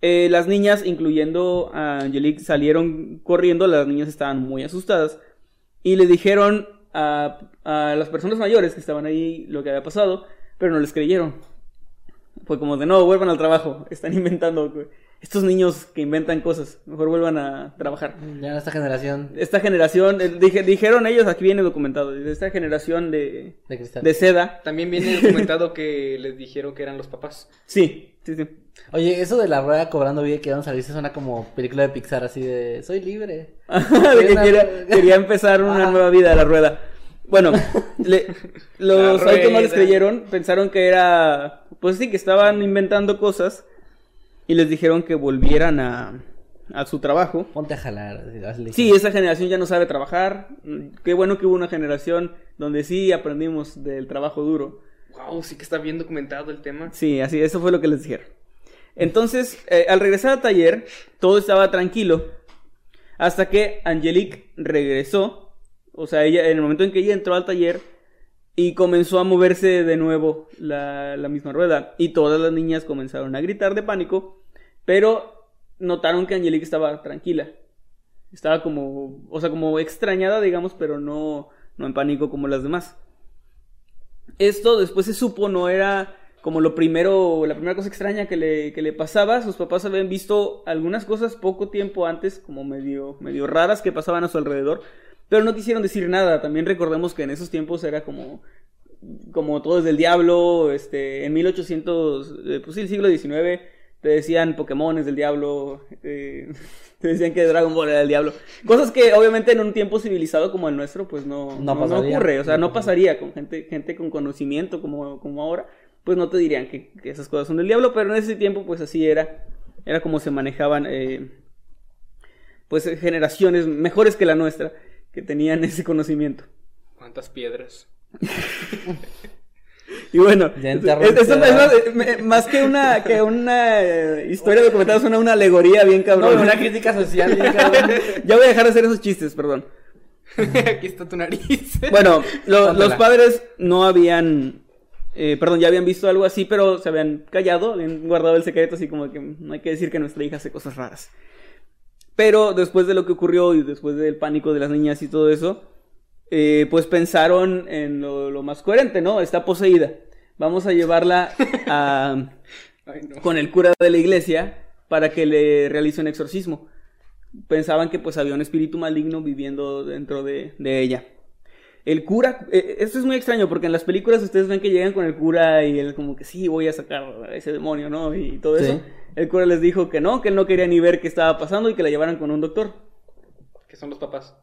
Eh, las niñas, incluyendo a Angelique, salieron corriendo, las niñas estaban muy asustadas y le dijeron a, a las personas mayores que estaban ahí lo que había pasado, pero no les creyeron. Fue como de no, vuelvan al trabajo, están inventando. Estos niños que inventan cosas, mejor vuelvan a trabajar. Ya en esta generación Esta generación, eh, dije- dijeron ellos, aquí viene documentado, de esta generación de, de cristal. de seda. También viene documentado que les dijeron que eran los papás. Sí, sí, sí. Oye, eso de la rueda cobrando vida que van a salirse suena como película de Pixar, así de soy libre. de que quería, quería empezar una nueva vida a la rueda. Bueno, le- los autos no les creyeron, pensaron que era, pues sí, que estaban inventando cosas y les dijeron que volvieran a, a su trabajo. Ponte a jalar. Sí, esa generación ya no sabe trabajar. Qué bueno que hubo una generación donde sí aprendimos del trabajo duro. Wow, sí que está bien documentado el tema. Sí, así, eso fue lo que les dijeron. Entonces, eh, al regresar al taller, todo estaba tranquilo. Hasta que Angelique regresó. O sea, ella, en el momento en que ella entró al taller y comenzó a moverse de nuevo la, la misma rueda. Y todas las niñas comenzaron a gritar de pánico. Pero notaron que Angelique estaba tranquila. Estaba como, o sea, como extrañada, digamos, pero no, no en pánico como las demás. Esto después se supo no era como lo primero, la primera cosa extraña que le, que le pasaba. Sus papás habían visto algunas cosas poco tiempo antes, como medio, medio raras que pasaban a su alrededor, pero no quisieron decir nada. También recordemos que en esos tiempos era como, como todo es del diablo, este, en 1800, eh, pues sí, el siglo XIX, te decían Pokémon es del diablo, eh, te decían que Dragon Ball era del diablo. Cosas que obviamente en un tiempo civilizado como el nuestro, pues no, No no, ocurre, o sea, No pasaría con gente, gente con conocimiento como, como ahora, pues no te dirían que, que esas cosas son del diablo, pero en ese tiempo pues así era, era como se manejaban, eh, pues generaciones mejores que la nuestra, que tenían ese conocimiento. ¿Cuántas piedras? Y bueno, Ya es- más, eh, más que una, que una eh, historia documentada, es una, una alegoría bien No, cabrón. una crítica social. bien cabrón. ya voy a dejar de hacer esos chistes, perdón. Aquí está tu nariz. Bueno, lo- los padres no habían, eh, perdón, ya habían visto algo así, pero se habían callado, habían guardado el secreto, así como que no hay que decir que nuestra hija hace cosas raras. Pero después de lo que ocurrió y después del pánico de las niñas y todo eso, eh, pues pensaron en lo, lo más coherente, ¿no? Está poseída. Vamos a llevarla a, Ay, no. con el cura de la iglesia para que le realice un exorcismo. Pensaban que pues había un espíritu maligno viviendo dentro de, de ella. El cura, eh, esto es muy extraño porque en las películas ustedes ven que llegan con el cura y él como que sí, voy a sacar a ese demonio, ¿no? Y todo eso. Sí. El cura les dijo que no, que él no quería ni ver qué estaba pasando y que la llevaran con un doctor. Que son los papás.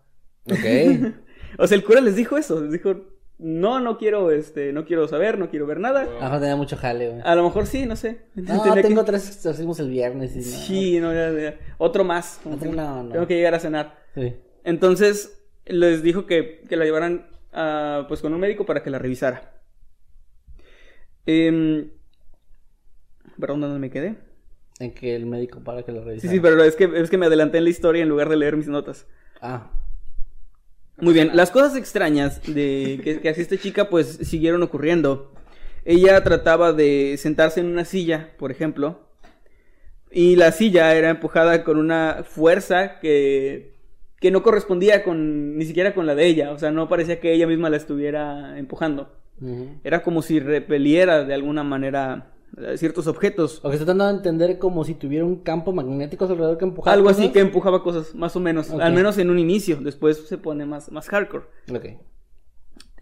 Ok. O sea, el cura les dijo eso, les dijo, no, no quiero, este, no quiero saber, no quiero ver nada. Ajá, tenía mucho jale, güey. A lo mejor sí, no sé. No, Tenía que- tengo tres exorcismos el viernes. Y no. Sí, no, ya, ya. Otro más. Otro que no, no. Tengo que llegar a cenar. Sí. Entonces les dijo que, que la llevaran pues con un médico para que la revisara. Em, perdón, ¿dónde me quedé? En que el médico para que lo Sí, revise. sí, pero es que, es que me adelanté en la historia en lugar de leer mis notas. Ah, Muy bien, las cosas extrañas de que, que hacía esta chica pues siguieron ocurriendo. Ella trataba de sentarse en una silla, por ejemplo, y la silla era empujada con una fuerza que, que no correspondía con ni siquiera con la de ella, o sea, no parecía que ella misma la estuviera empujando. Era como si repeliera de alguna manera eh, ciertos objetos. O que se están dando a entender como si tuviera un campo magnético alrededor que empujara. Algo así que empujaba cosas, más o menos. Al menos en un inicio. Después se pone más, más hardcore. Ok.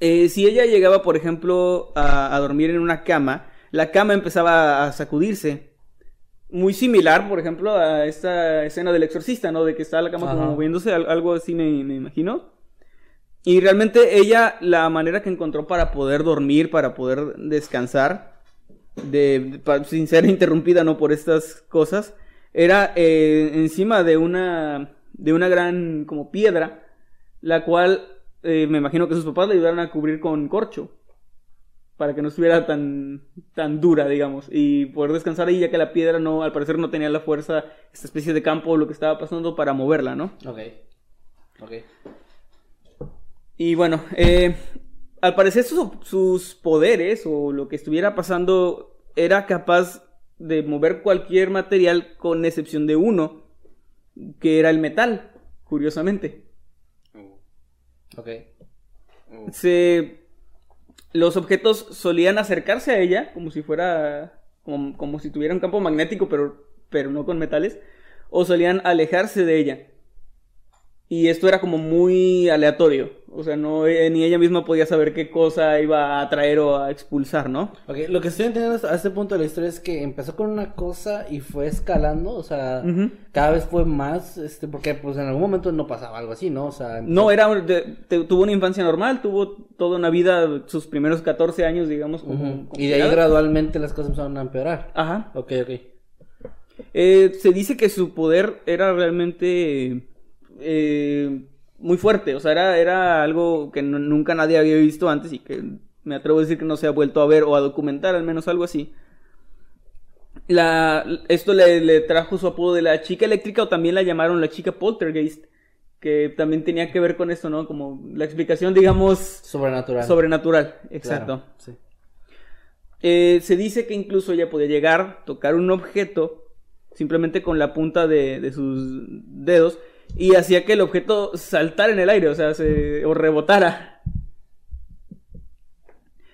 Eh, si ella llegaba, por ejemplo, a, a dormir en una cama, la cama empezaba a sacudirse. Muy similar, por ejemplo, a esta escena del exorcista, ¿no? De que está la cama como Ajá. moviéndose, al- algo así me, me imagino. Y realmente ella, la manera que encontró para poder dormir, para poder descansar, de, sin ser interrumpida, ¿no? Por estas cosas, era eh, encima de una, de una gran como piedra, la cual eh, me imagino que sus papás le ayudaron a cubrir con corcho para que no estuviera tan tan dura, digamos, y poder descansar ahí ya que la piedra no, al parecer no tenía la fuerza, esta especie de campo, lo que estaba pasando para moverla, ¿no? Ok. Ok. Y bueno, eh, al parecer sus, sus poderes o lo que estuviera pasando era capaz de mover cualquier material con excepción de uno, que era el metal, curiosamente. Ok. se los objetos solían acercarse a ella como si fuera como, como si tuviera un campo magnético pero pero no con metales o solían alejarse de ella. Y esto era como muy aleatorio o sea no eh, ni ella misma podía saber qué cosa iba a atraer o a expulsar no Ok, lo que estoy entendiendo a este punto de la historia es que empezó con una cosa y fue escalando, o sea, cada vez fue más, este, porque pues en algún momento no pasaba algo así, ¿no? O sea, no era de- te- tuvo una infancia normal tuvo toda una vida sus primeros 14 años digamos como, Ujú. como Y de ahí gradualmente las cosas empezaron a empeorar. ajá Ok, ok. Eh, se dice que su poder era realmente eh, muy fuerte, o sea, era, era algo que nunca nadie había visto antes y que me atrevo a decir que no se ha vuelto a ver o a documentar, al menos algo así. La, esto le, le trajo su apodo de la chica eléctrica o también la llamaron la chica poltergeist, que también tenía que ver con esto, ¿no? Como la explicación, digamos, Sobrenatural. sobrenatural. Claro, Exacto. sí. Eh, se dice que incluso ella podía llegar, tocar un objeto simplemente con la punta de, de sus dedos y hacía que el objeto saltara en el aire, o sea, se, o rebotara.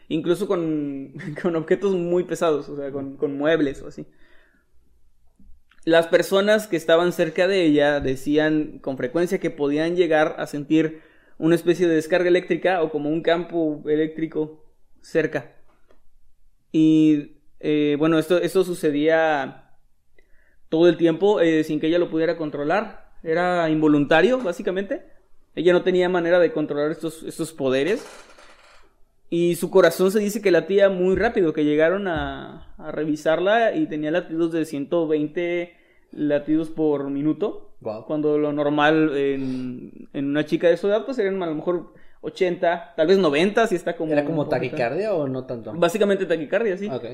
Incluso con, con objetos muy pesados, o sea, con, con muebles o así. Las personas que estaban cerca de ella decían con frecuencia que podían llegar a sentir una especie de descarga eléctrica o como un campo eléctrico cerca. Y eh, bueno, esto, esto sucedía todo el tiempo eh, sin que ella lo pudiera controlar. Era involuntario, básicamente. Ella no tenía manera de controlar estos, estos poderes. Y su corazón se dice que latía muy rápido, que llegaron a, a revisarla y tenía latidos de 120 latidos por minuto. Guau. Cuando lo normal en, en una chica de su edad, pues serían a lo mejor 80, tal vez 90, si está como... ¿Era como taquicardia o no tanto? Básicamente taquicardia, sí. Ok.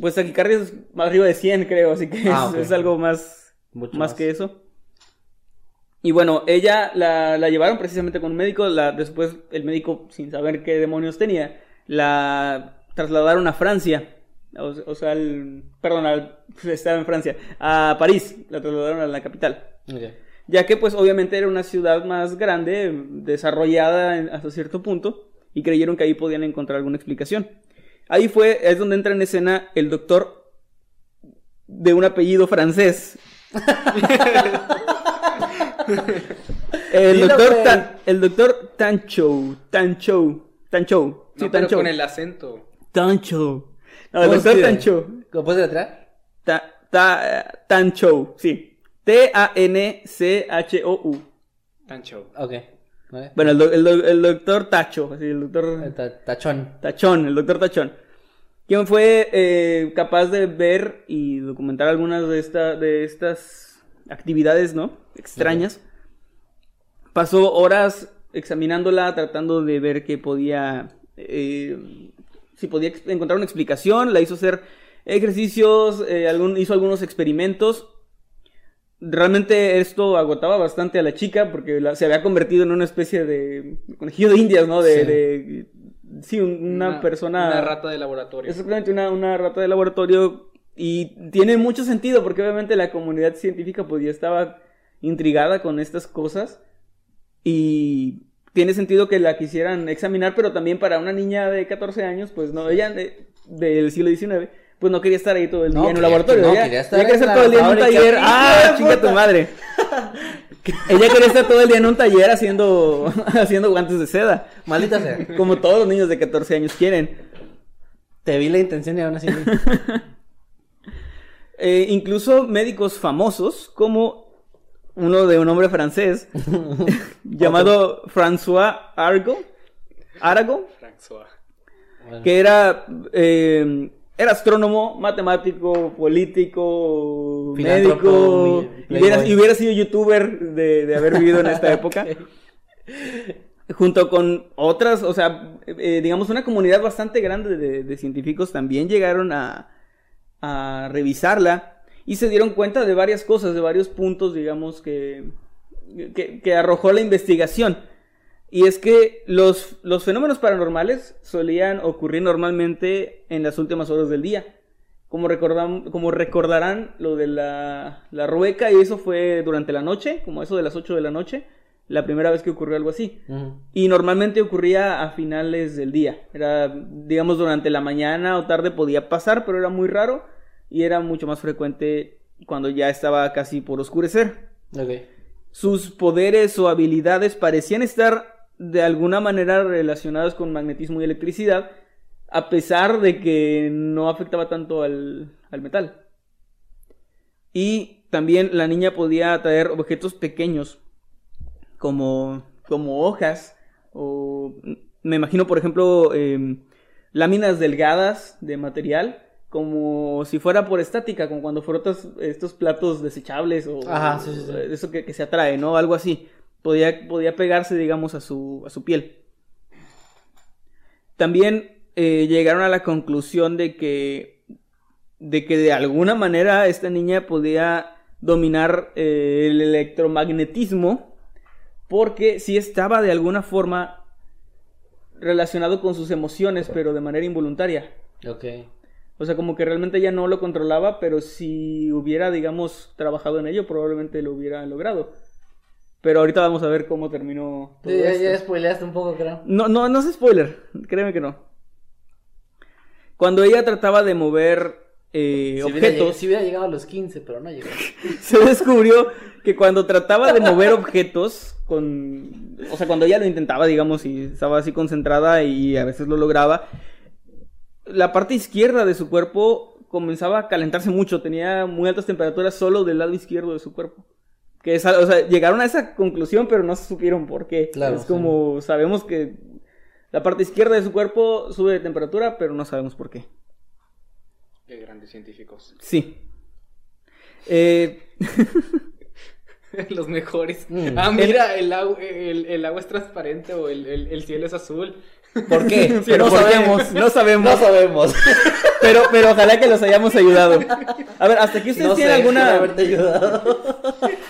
Pues taquicardia es más arriba de 100, creo, así que Ah, es algo más, Mucho más más. que eso. Y bueno, ella la, la llevaron precisamente con un médico, la, después el médico, sin saber qué demonios tenía, la trasladaron a Francia. O, o sea, al- perdón, al- estaba en Francia, a París, la trasladaron a la capital. Ya que pues obviamente era una ciudad más grande, desarrollada en- hasta cierto punto, y creyeron que ahí podían encontrar alguna explicación. Ahí fue, es donde entra en escena el doctor de un apellido francés. El, doctor. Tan- el doctor Tancho, Tancho, Tancho, sí, No, pero Tancho, con el acento. Tancho. No, el ¿Cómo doctor? Tancho. ¿Lo puedes letrar? Ta, ta, Tancho, sí. T-A-N-C-H-O-U. Tan show. Ok. Vale. Bueno, el, do- el do- el doctor Tacho, así, el doctor Eh, ta- Tachón. Tachón, el doctor Tachón. Quien fue eh, capaz de ver y documentar algunas de, esta, de estas actividades, ¿no? Extrañas. Pasó horas examinándola, tratando de ver qué podía. eh, si podía encontrar una explicación. La hizo hacer ejercicios, eh, algún- hizo algunos experimentos. realmente esto agotaba bastante a la chica porque la- se había convertido en una especie de conejillo de indias, ¿no? De, Sí. de- sí, un- una, persona... Una rata de laboratorio. Exactamente, una, una rata de laboratorio. Y tiene mucho sentido porque obviamente la comunidad científica pues ya estaba intrigada con estas cosas. Y tiene sentido que la quisieran examinar, pero también para una niña de 14 años, pues no, ella de- del siglo XIX, pues no quería estar ahí todo el día No, en un laboratorio. no, ella, quería estar quería todo el día en un taller. ¡Hijo ¡Ah, chinga tu madre! Ella quería estar todo el día en un taller haciendo, haciendo guantes de seda. Maldita sea. Como todos los niños de 14 años quieren. Te vi la intención y aún así. Eh, incluso médicos famosos, como uno de un hombre francés llamado François Arago, Arago, François. que era, eh, era astrónomo, matemático, político, Filántropo, médico, y hubiera, playboy. y hubiera sido youtuber de, de haber vivido en esta época. Junto con otras, o sea, eh, digamos una comunidad bastante grande de, de científicos también llegaron a, a revisarla y se dieron cuenta de varias cosas, de varios puntos, digamos, que, que, que arrojó la investigación. Y es que los, los fenómenos paranormales solían ocurrir normalmente en las últimas horas del día. Como, recordam- como recordarán lo de la, la rueca, y eso fue durante la noche, como eso de las 8 de la noche, la primera vez que ocurrió algo así. Y normalmente ocurría a finales del día. Era, digamos, durante la mañana o tarde podía pasar, pero era muy raro y era mucho más frecuente cuando ya estaba casi por oscurecer. Sus poderes o habilidades parecían estar de alguna manera relacionados con magnetismo y electricidad, a pesar de que no afectaba tanto al, al metal. Y también la niña podía atraer objetos pequeños, como, como hojas, o me imagino, por ejemplo, em, láminas delgadas de material, como si fuera por estática, como cuando frotas estos platos desechables o Ajá, sí, sí, sí. eso que, que se atrae, ¿no? Algo así. Podía, podía pegarse, digamos, a su, a su piel. También eh, llegaron a la conclusión de que, de que de alguna manera esta niña podía dominar eh, el electromagnetismo porque sí estaba de alguna forma relacionado con sus emociones, pero de manera involuntaria. Ok. O sea, como que realmente ella no lo controlaba, pero si hubiera, digamos, trabajado en ello, probablemente lo hubiera logrado. Pero ahorita vamos a ver cómo terminó todo Sí, ya, esto. ya spoileaste un poco, creo. No, no, no es spoiler, créeme que no. Cuando ella trataba de mover eh, Si hubiera, objetos, si hubiera llegado a los 15, pero no llegó. se descubrió que cuando trataba de mover objetos, con, o sea, cuando ella lo intentaba, digamos, y estaba así concentrada y a veces lo lograba, la parte izquierda de su cuerpo comenzaba a calentarse mucho, tenía muy altas temperaturas solo del lado izquierdo de su cuerpo. Que es, o sea, llegaron a esa conclusión, pero no supieron por qué. Claro, es como, sabemos que la parte izquierda de su cuerpo sube de temperatura, pero no sabemos por qué. Qué grandes científicos. Sí. Eh, Los mejores. Mm. Ah, mira, el, agua, el, el agua es transparente o el, el, el cielo es azul. ¿Por qué? pero no ¿por qué? sabemos. No sabemos. No sabemos. Pero, pero ojalá que los hayamos ayudado. A ver, hasta aquí ustedes No tienen alguna. haberte ayudado.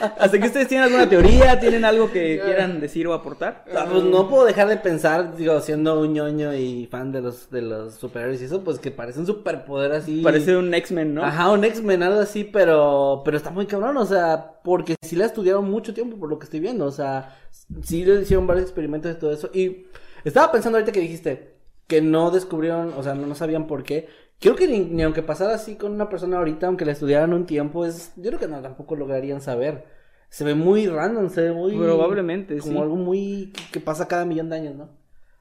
Hasta aquí ustedes tienen alguna teoría, tienen algo que quieran decir o aportar. Ah, pues no puedo dejar de pensar, digo, siendo un ñoño y fan de los, de los superhéroes y eso, pues que parece un superpoder así. Parece un X-Men, ¿no? Ajá, un X-Men, algo así, pero, pero está muy cabrón, o sea, porque sí la estudiaron mucho tiempo por lo que estoy viendo, o sea, sí le hicieron varios experimentos y todo eso, y estaba pensando ahorita que dijiste que no descubrieron, o sea, no, no sabían por qué, creo que ni, ni aunque pasara así con una persona ahorita, aunque la estudiaran un tiempo, es, yo creo que no, tampoco lograrían saber, se ve muy random, se ve muy... Probablemente, Como sí. algo muy, que, que pasa cada millón de años, ¿no?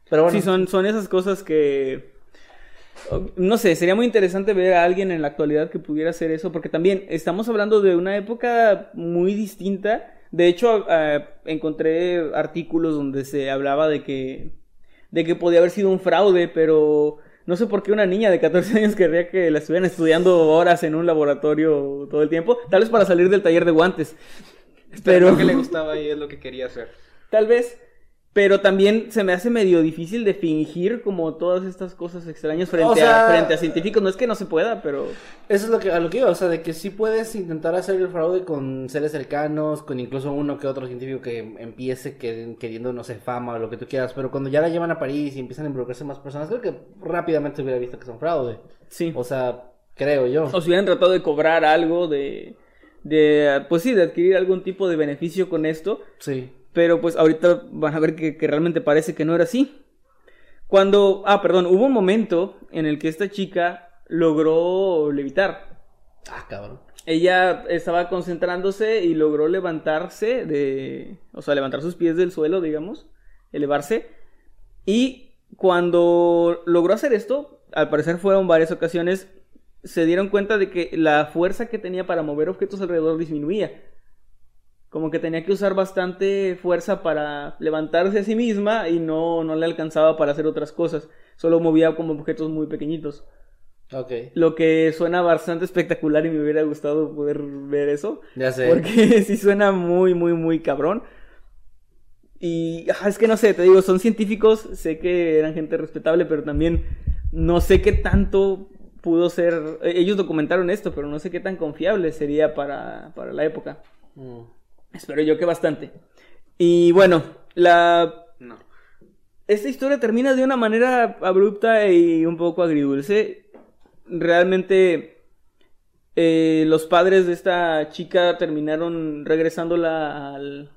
Pero bueno. Sí, son, son esas cosas que. No sé, sería muy interesante ver a alguien en la actualidad que pudiera hacer eso, porque también estamos hablando de una época muy distinta. De hecho, eh, encontré artículos donde se hablaba de que, de que podía haber sido un fraude, pero no sé por qué una niña de 14 años querría que la estuvieran estudiando horas en un laboratorio todo el tiempo, tal vez para salir del taller de guantes. Pero lo que le gustaba y es lo que quería hacer. Tal vez. Pero también se me hace medio difícil de fingir como todas estas cosas extrañas frente, O sea- a, frente a científicos. No es que no se pueda, pero... Eso es lo que, a lo que iba, o sea, de que sí puedes intentar hacer el fraude con seres cercanos, con incluso uno que otro científico que empiece que- queriendo, no sé, fama o lo que tú quieras, pero cuando ya la llevan a París y empiezan a involucrarse más personas, creo que rápidamente se hubiera visto que son fraude. Sí. O sea, creo yo. O si hubieran tratado de cobrar algo, de... de pues sí, de adquirir algún tipo de beneficio con esto. Sí. Pero pues ahorita van a ver que, que realmente parece que no era así. Cuando, ah, perdón, hubo un momento en el que esta chica logró levitar. Ah, cabrón. Ella estaba concentrándose y logró levantarse de, o sea, levantar sus pies del suelo, digamos, elevarse. Y cuando logró hacer esto, al parecer fueron varias ocasiones, se dieron cuenta de que la fuerza que tenía para mover objetos alrededor disminuía. Como que tenía que usar bastante fuerza para levantarse a sí misma y no, no le alcanzaba para hacer otras cosas. Solo movía como objetos muy pequeñitos. Ok. Lo que suena bastante espectacular y me hubiera gustado poder ver eso. Ya sé. Porque sí suena muy, muy, muy cabrón. Y ah, es que no sé, te digo, son científicos, sé que eran gente respetable, pero también no sé qué tanto pudo ser. eh, Ellos documentaron esto, pero no sé qué tan confiable sería para, para la época. Mm. Espero yo que bastante. Y bueno, la No. esta historia termina de una manera abrupta y un poco agridulce. Realmente eh, los padres de esta chica terminaron regresándola al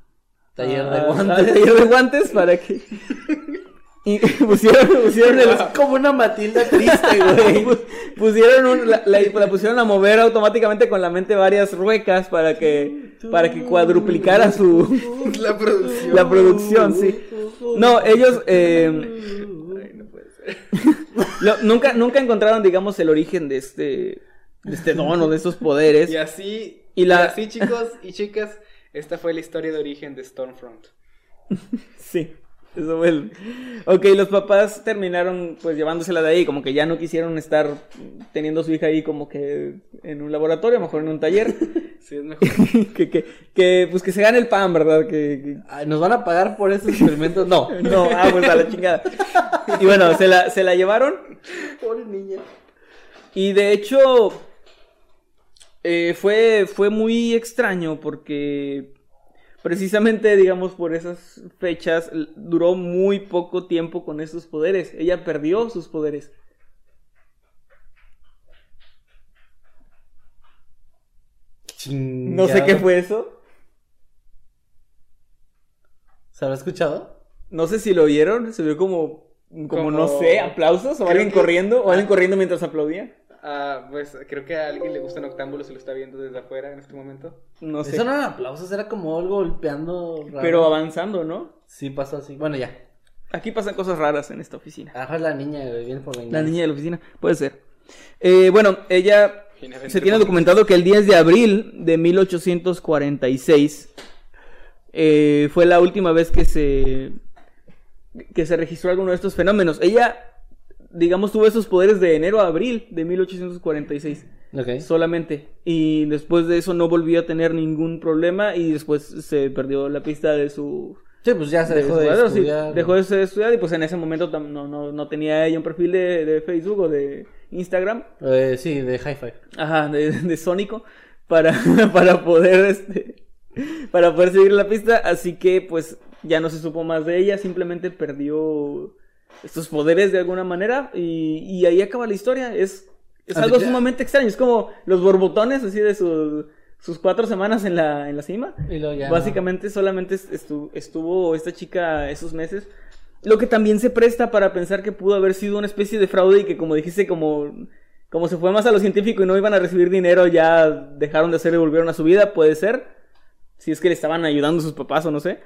Taller de guantes. al taller de guantes para que y pusieron, pusieron el- como una Matilda triste, güey. pu- pusieron un- la, la- la pusieron a mover automáticamente con la mente varias ruecas para que para que cuadruplicara su La producción. la producción, sí. No, ellos eh, Ay, no puede ser. lo- nunca, nunca encontraron, digamos, el origen de este, de este don o de estos poderes. Y así, Y la- y así chicos y chicas, esta fue la historia de origen de Stormfront. Sí, eso fue el- Ok, los papás terminaron pues llevándosela de ahí, como que ya no quisieron estar teniendo a su hija ahí como que en un laboratorio, mejor en un taller. Sí, es mejor. que, que, que, pues que se gane el pan, ¿verdad? Que, ¿Nos van a pagar por estos experimentos? No. No, ah, pues a la chingada. Y bueno, se la, se la llevaron. Pobre niña. Y de hecho, eh, fue, fue muy extraño porque precisamente, digamos, por esas fechas, duró muy poco tiempo con esos poderes. Ella perdió sus poderes. No sé qué fue eso. ¿Se habrá escuchado? No sé si lo vieron. Se vio como, como, no sé, aplausos o Creo alguien que- corriendo o alguien corriendo mientras aplaudía. Ah, pues creo que a alguien le gusta Noctámbulo, se lo está viendo desde afuera en este momento. No sé. Eso no eran aplausos, era como algo golpeando. raro. Pero avanzando, ¿no? Sí, pasó así. Bueno, ya. Aquí pasan cosas raras en esta oficina. Ajá, la niña, viene por venganza. La niña de la oficina, puede ser. Eh, bueno, ella se tiene documentado que el 10 de abril de 1846 eh, fue la última vez que se que se registró alguno de estos fenómenos. Ella, digamos, tuvo esos poderes de enero a abril de 1846 Ok. solamente. Y después de eso no volvió a tener ningún problema y después se perdió la pista de su Sí, pues ya se dejó de sí, estudiar. dejó de estudiar y pues en ese momento no, no, no tenía ella un perfil de, de Facebook o de Instagram, Eh, sí, de hi-fi. ajá, de, de Sónico, para, para poder este para poder seguir la pista, así que pues ya no se supo más de ella, simplemente perdió estos poderes de alguna manera y, y ahí acaba la historia, es, es algo sumamente extraño, es como los borbotones así de sus, sus cuatro semanas en la, en la cima. Y. Básicamente solamente estu- estuvo esta chica esos meses. Lo que también se presta para pensar que pudo haber sido una especie de fraude y que como dijiste, como, como se fue más a lo científico y no iban a recibir dinero, ya dejaron de hacer y volvieron a su vida, puede ser. Si es que le estaban ayudando sus papás o no sé.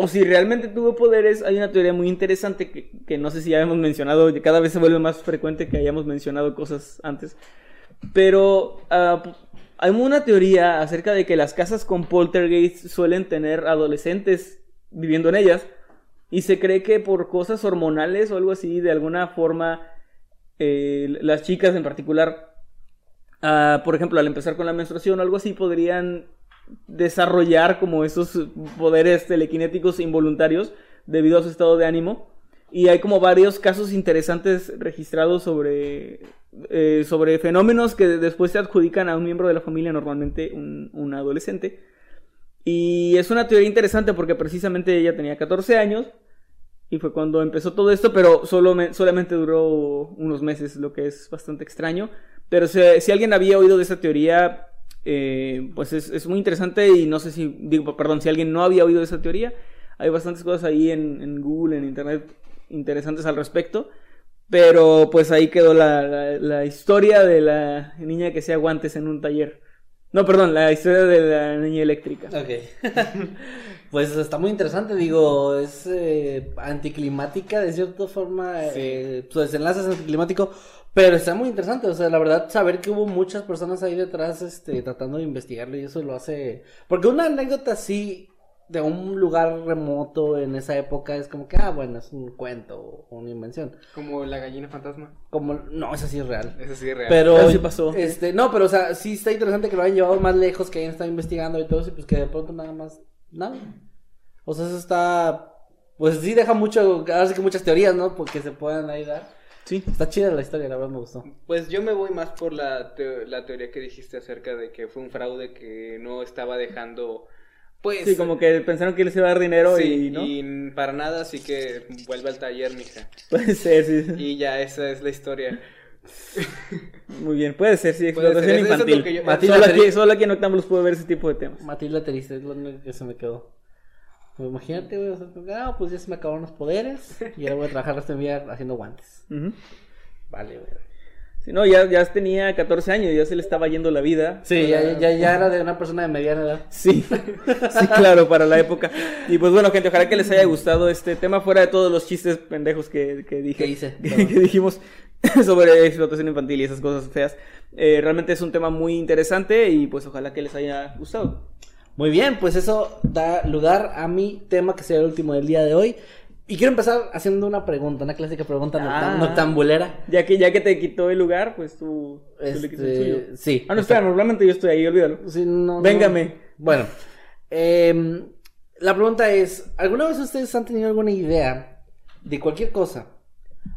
O si realmente tuvo poderes, hay una teoría muy interesante que, que no sé si ya hemos mencionado, cada vez se vuelve más frecuente que hayamos mencionado cosas antes. Pero p- hay una teoría acerca de que las casas con poltergeist suelen tener adolescentes viviendo en ellas. Y se cree que por cosas hormonales o algo así, de alguna forma, eh, las chicas en particular, ah, por ejemplo, al empezar con la menstruación o algo así, podrían desarrollar como esos poderes telequinéticos involuntarios debido a su estado de ánimo. Y hay como varios casos interesantes registrados sobre, eh, sobre fenómenos que después se adjudican a un miembro de la familia, normalmente un, un adolescente. Y es una teoría interesante porque precisamente ella tenía 14 años y fue cuando empezó todo esto, pero solo me- solamente duró unos meses, lo que es bastante extraño. Pero si, si alguien había oído de esa teoría, eh, pues es, es muy interesante y no sé si, digo, perdón, si alguien no había oído esa teoría, hay bastantes cosas ahí en, en Google, en Internet, interesantes al respecto. Pero pues ahí quedó la, la- la historia de la niña que hacía guantes en un taller. No, perdón, la historia de la niña eléctrica. Ok. pues está muy interesante, digo, es eh, anticlimática de cierta forma, eh, su desenlace es anticlimático, pero está muy interesante, o sea, la verdad, saber que hubo muchas personas ahí detrás, este, tratando de investigarlo y eso lo hace, porque una anécdota así de un lugar remoto en esa época es como que, ah, bueno, es un cuento o una invención, Como la gallina fantasma. como, no, esa sí es real. Eso sí es real. Pero Eso sí pasó. Este, no, pero o sea, sí está interesante que lo hayan llevado más lejos, que hayan estado investigando y todo eso, y pues que de pronto nada más, nada. O sea, eso está, pues sí deja mucho, ahora sí que muchas teorías, ¿no? Porque se puedan ahí dar. Sí. Está chida la historia, la verdad me gustó. Pues yo me voy más por la, teo- la teoría que dijiste acerca de que fue un fraude que no estaba dejando, pues... Sí, como que pensaron que les iba a dar dinero sí, y no. y para nada, así que vuelve al taller, mija. Puede ser, sí. Y ya, esa es la historia. Muy bien, puede ser, sí, Puede explotación infantil. yo- Matilda solo, Teri- aquí, solo aquí en Octámbulos puedo ver ese tipo de temas. Matilda Triste es lo único que se me quedó. Pues imagínate, güey, o sea, ah, pues ya se me acabaron los poderes y ahora voy a trabajar resto de mi haciendo guantes. Vale, güey. Sí, no, ya, ya tenía 14 años, ya se le estaba yendo la vida. Sí, ya, ya, ya era de una persona de mediana edad. Sí, sí, claro, para la época. Y pues bueno, gente, ojalá que les haya gustado este tema, fuera de todos los chistes pendejos que, que dije. Hice, que dijimos sobre explotación infantil y esas cosas feas. Eh, realmente es un tema muy interesante y pues ojalá que les haya gustado. Muy bien, pues eso da lugar a mi tema que será el último del día de hoy. Y quiero empezar haciendo una pregunta, una clásica pregunta Ah. noctambulera. Ya que, ya que te quitó el lugar, pues tú, tú le quitas el Este, suyo. sí. Ah, no, espera, normalmente yo estoy ahí, olvídalo. Sí, no, no. Véngame. Bueno, em, la pregunta es, ¿alguna vez ustedes han tenido alguna idea de cualquier cosa?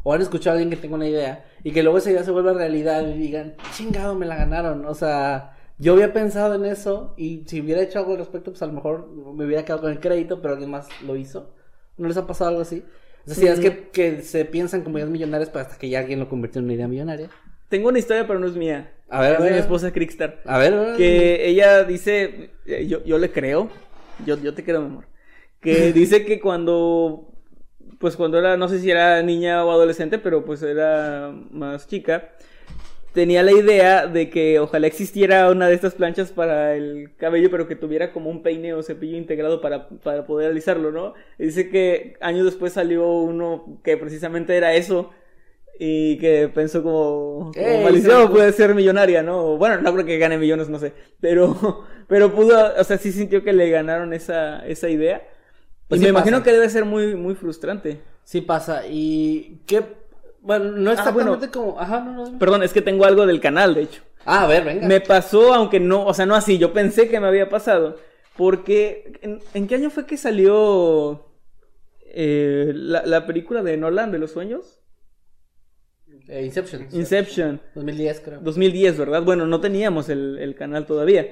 O han escuchado a alguien que tenga una idea y que luego esa idea se vuelva realidad y digan, chingado, me la ganaron. O sea, yo había pensado en eso y si hubiera hecho algo al respecto, pues a lo mejor me hubiera quedado con el crédito, pero alguien más lo hizo. ¿No les ha pasado algo así? Esas ideas que, que se piensan como ideas millonarias, pero hasta que ya alguien lo convirtió en una idea millonaria. Tengo una historia, pero no es mía. A ver, a es de ver. mi esposa Crickstar. A ver, a ver. Que ella dice, eh, yo, yo le creo, yo, yo te creo, mi amor, que dice que cuando, pues cuando era, no sé si era niña o adolescente, pero pues era más chica, tenía la idea de que ojalá existiera una de estas planchas para el cabello, pero que tuviera como un peine o cepillo integrado para, para poder alisarlo, ¿no? Y dice que años después salió uno que precisamente era eso. Y que pensó como, como sí. puede ser millonaria, ¿no? Bueno, no creo que gane millones, no sé. Pero, pero pudo, o sea, sí sintió que le ganaron esa, esa idea. Pues y sí me imagino pasa. que debe ser muy, muy frustrante. Sí pasa. Y qué... Bueno, no Ah, exactamente bueno. como... Ajá, no, no. dime. Perdón, es que tengo algo del canal, de hecho. Ah, a ver, venga. Me pasó, aunque no, o sea, no así, yo pensé que me había pasado. Porque, ¿en, en qué año fue que salió eh, la, la película de Nolan de los sueños? Eh, Inception. Inception. 2010, creo. 2010, ¿verdad? Bueno, no teníamos el, el canal todavía.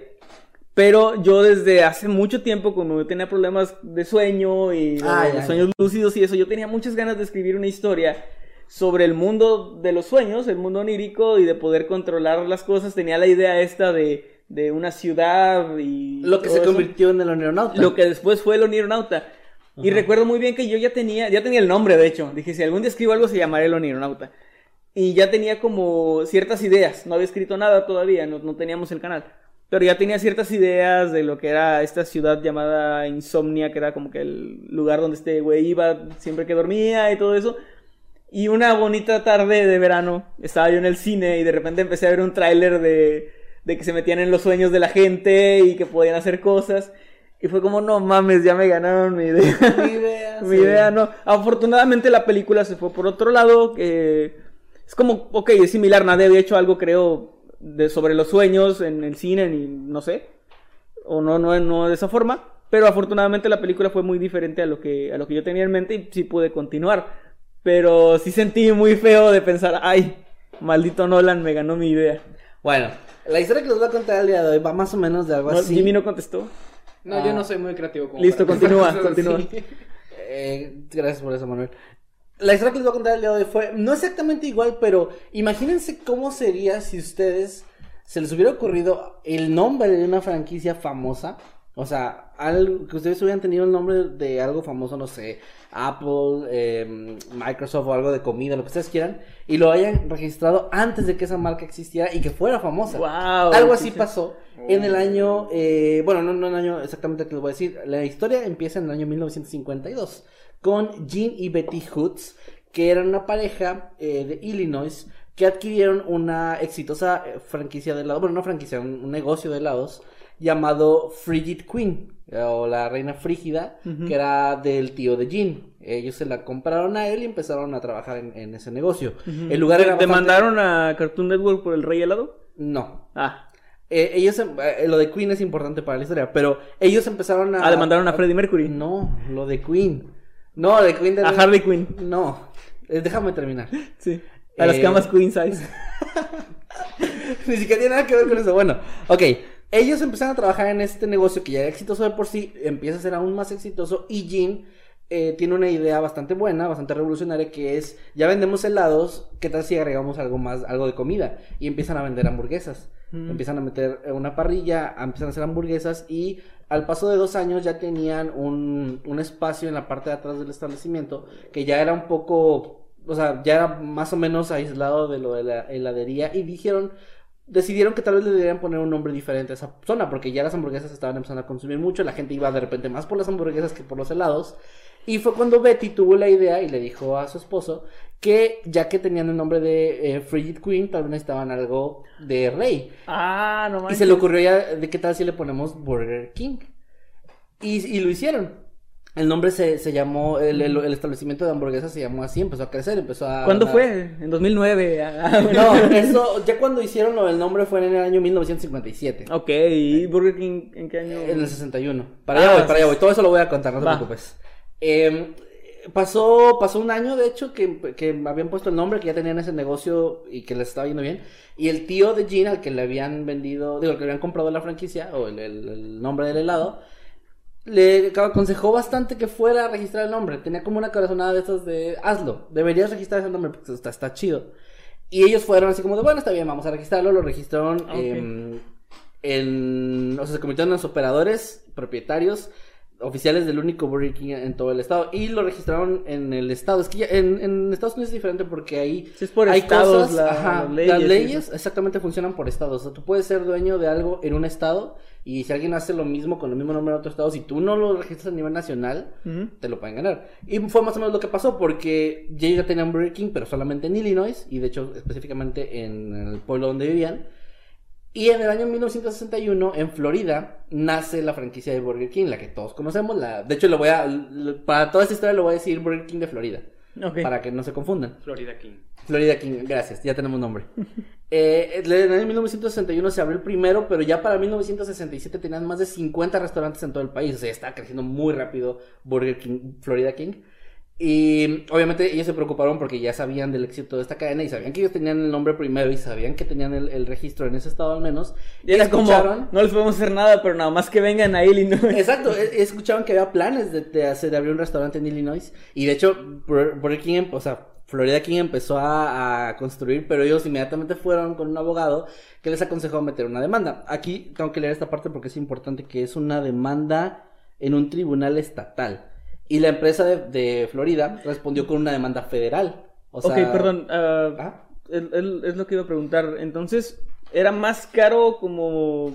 Pero yo desde hace mucho tiempo, como yo tenía problemas de sueño y de Ah, sueños lúcidos y eso, yo tenía muchas ganas de escribir una historia sobre el mundo de los sueños, el mundo onírico y de poder controlar las cosas. Tenía la idea esta de, de una ciudad y... Lo que se eso. convirtió en el Onionauta. Lo que después fue el Onironauta. Y recuerdo muy bien que yo ya tenía, ya tenía el nombre, de hecho. Dije, si algún día escribo algo, se llamará el Onironauta. Y ya tenía como ciertas ideas. No había escrito nada todavía, no, no teníamos el canal. Pero ya tenía ciertas ideas de lo que era esta ciudad llamada Insomnia, que era como que el lugar donde este güey iba siempre que dormía y todo eso. Y una bonita tarde de verano, estaba yo en el cine y de repente empecé a ver un tráiler de, de que se metían en los sueños de la gente y que podían hacer cosas. Y fue como, no mames, ya me ganaron mi idea. Mi idea, mi sí. idea, no. Afortunadamente la película se fue por otro lado, que es como, ok, es similar, nadie había hecho algo, creo, de, sobre los sueños en el cine, ni no sé. O no, no, no de esa forma. pero afortunadamente la película fue muy diferente a lo que, a lo que yo tenía en mente y sí pude continuar. Pero sí sentí muy feo de pensar, ay, maldito Nolan me ganó mi idea. Bueno, la historia que les voy a contar el día de hoy va más o menos de algo No, así. Jimmy no contestó. No, Ah. yo no soy muy creativo como Listo, continúa, continúa. Eh, gracias por eso, Manuel. La historia que les voy a contar el día de hoy fue no exactamente igual, pero imagínense cómo sería si ustedes se les hubiera ocurrido el nombre de una franquicia famosa. O sea, algo, que ustedes hubieran tenido el nombre de algo famoso, no sé, Apple, eh, Microsoft o algo de comida, lo que ustedes quieran, y lo hayan registrado antes de que esa marca existiera y que fuera famosa. Wow, algo así pasó en el año, eh, bueno, no, no en el año exactamente que les voy a decir, la historia empieza en el año 1952 con Gene y Betty Hoods, que eran una pareja eh, de Illinois que adquirieron una exitosa eh, franquicia de helados, bueno, no franquicia, un, un negocio de helados llamado Frigid Queen, eh, o la reina frígida, que era del tío de Gene. Ellos se la compraron a él y empezaron a trabajar en, en ese negocio. El lugar era bastante- ¿Demandaron a Cartoon Network por el Rey Helado? No, Ah, eh, ellos, em- eh, lo de Queen es importante para la historia, pero ellos empezaron a... ah demandaron a Freddie Mercury. No, lo de Queen. No, de Queen de... A Harley Quinn. No, eh, déjame terminar. Sí. A las camas Queen Size. Ni siquiera tiene nada que ver con eso. Bueno, ok. Ellos empezaron a trabajar en este negocio que ya era exitoso de por sí, empieza a ser aún más exitoso y Jim eh, tiene una idea bastante buena, bastante revolucionaria, que es, ya vendemos helados, ¿qué tal si agregamos algo más, algo de comida? Y empiezan a vender hamburguesas. Empiezan a meter eh, una parrilla, empiezan a hacer hamburguesas y al paso de dos años ya tenían un, un espacio en la parte de atrás del establecimiento que ya era un poco, o sea, ya era más o menos aislado de lo de la heladería y dijeron, decidieron que tal vez le deberían poner un nombre diferente a esa zona, porque ya las hamburguesas estaban empezando a consumir mucho, la gente iba de repente más por las hamburguesas que por los helados. Y fue cuando Betty tuvo la idea y le dijo a su esposo que ya que tenían el nombre de eh, Frigid Queen, tal vez necesitaban algo de rey. Ah, no Y manches. se le ocurrió ya de qué tal si le ponemos Burger King. Y, y lo hicieron. El nombre se, se llamó, el, el- el establecimiento de hamburguesas se llamó así, empezó a crecer, empezó a... ¿Cuándo a- fue? En 2009. Ah, No, eso, ya cuando hicieron lo del nombre fue en el año 1957. Ok, ¿y Burger King en qué año? En el 61. Para allá Ah, voy, para allá voy. Todo eso lo voy a contar, no te Va. preocupes. Eh, pasó, pasó un año, de hecho, que, que habían puesto el nombre, que ya tenían ese negocio y que les estaba yendo bien. Y el tío de Gene, al que le habían vendido, digo, al que le habían comprado la franquicia, o el, el- el nombre del helado, le aconsejó bastante que fuera a registrar el nombre. Tenía como una corazonada de esas de, hazlo, deberías registrar ese nombre porque está, está chido. Y ellos fueron así como de, bueno, está bien, vamos a registrarlo. Lo registraron Ok. em, en, o sea, se convirtieron en los operadores, propietarios oficiales del único Burger King en todo el estado. Y lo registraron en el estado. Es que ya en, en Estados Unidos es diferente porque ahí Sí, es por hay estados, cosas, la- ajá, las leyes las leyes exactamente funcionan por estados. O sea, tú puedes ser dueño de algo en un estado y si alguien hace lo mismo con el mismo nombre en otro estado, si tú no lo registras a nivel nacional, te lo pueden ganar. Y fue más o menos lo que pasó porque ya ya tenían Burger King, pero solamente en Illinois y de hecho específicamente en el pueblo donde vivían. Y en el año 1961, en Florida, nace la franquicia de Burger King, la que todos conocemos. La... De hecho, lo voy a, para toda esta historia lo voy a decir Burger King de Florida, Ok. para que no se confundan. Florida King. Florida King, gracias, ya tenemos nombre. Eh, en el año 1961 se abrió el primero, pero ya para 1967 tenían más de 50 restaurantes en todo el país. O sea, estaba creciendo muy rápido Burger King, Florida King. Y obviamente ellos se preocuparon porque ya sabían del éxito de esta cadena y sabían que ellos tenían el nombre primero y sabían que tenían el, el registro en ese estado al menos. Y era como, escucharon- no les podemos hacer nada, pero nada más que vengan a Illinois. Exacto, e- escuchaban que había planes de, de hacer de abrir un restaurante en Illinois y de hecho em- o sea, Florida King empezó a, a construir, pero ellos inmediatamente fueron con un abogado que les aconsejó meter una demanda. Aquí tengo que leer esta parte porque es importante que es una demanda en un tribunal estatal y la empresa de, de Florida respondió con una demanda federal. O sea, ok, perdón. ah, ¿Ah? el- el- es lo que iba a preguntar. Entonces, ¿era más caro como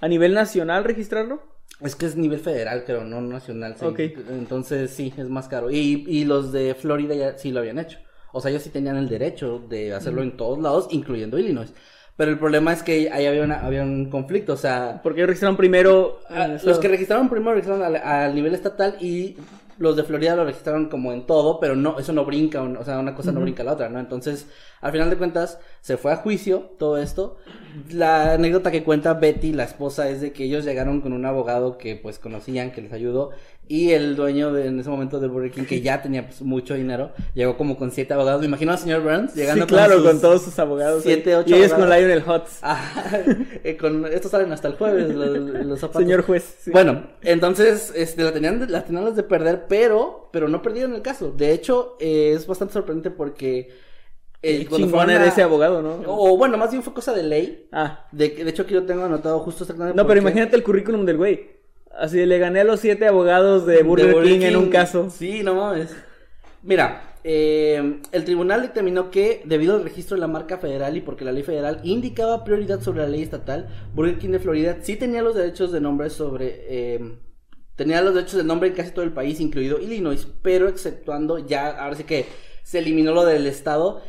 a nivel nacional registrarlo? Es que es nivel federal, creo, no nacional. sí. Ok. Entonces sí, es más caro. Y, y los de Florida ya sí lo habían hecho. O sea, ellos sí tenían el derecho de hacerlo en todos lados, incluyendo Illinois. Pero el problema es que ahí había, una- había un conflicto. O sea, Porque registraron primero. ah, los que registraron primero registraron al, al nivel estatal y los de Florida lo registraron como en todo, pero no, eso no brinca, o sea, una cosa no brinca a la otra, ¿no? Entonces, al final de cuentas, se fue a juicio todo esto. La anécdota que cuenta Betty, la esposa, es de que ellos llegaron con un abogado que pues conocían, que les ayudó, y el dueño de, en ese momento de Burger King, que ya tenía pues, mucho dinero, llegó como con siete abogados. Me imagino al señor Burns llegando sí, claro, sus con todos sus abogados. Siete, ocho y ellos con. Lionel Hutz. Ah, eh, con, estos salen hasta el jueves, los, los zapatos. Señor juez. sí. Bueno, entonces este, la tenían, la tenían las de perder, pero, pero no perdieron el caso. De hecho, eh, es bastante sorprendente porque. eh, Qué cuando chingón era ese abogado, ¿no? O bueno, más bien fue cosa de ley. Ah. De, que- de hecho, aquí lo tengo anotado justo exactamente. No, pero imagínate el currículum del güey. Así le gané a los siete abogados de Burger, de King, en un caso. Sí, no mames. Mira, eh, el tribunal determinó que, debido al registro de la marca federal y porque la ley federal indicaba prioridad sobre la ley estatal, Burger King de Florida sí tenía los derechos de nombre sobre. eh, tenía los derechos de nombre en casi todo el país, incluido Illinois, pero exceptuando ya, ahora sí que se eliminó lo del estado.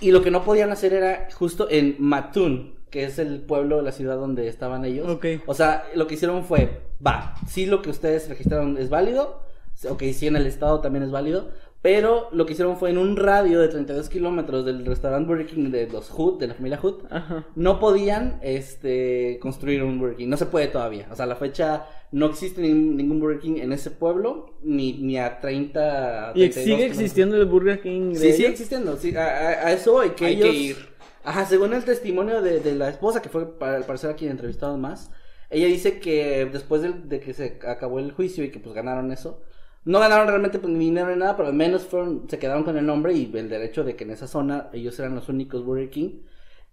Y lo que no podían hacer era justo en Mattoon, que es el pueblo de la ciudad donde estaban ellos. Ok. O sea, lo que hicieron fue, va, sí lo que ustedes registraron es válido, ok, sí en el estado también es válido, pero lo que hicieron fue en un radio de 32 kilómetros del restaurante Burger King de los Hood, de la familia Hood, Ajá. no podían este, construir un Burger King, no se puede todavía, o sea, a la fecha no existe ni- ningún Burger King en ese pueblo, ni, ni a 30... ¿Y 32 sigue existiendo el Burger King de Sí, sigue existiendo. Sí, a, eso que Hay ellos... que ir. Ajá, según el testimonio de, de la esposa, que fue para, al parecer a quien entrevistaron más, ella dice que después de, de que se acabó el juicio y que pues ganaron eso, no ganaron realmente pues, ni dinero ni nada, pero al menos fueron, se quedaron con el nombre y el derecho de que en esa zona ellos eran los únicos Burger King.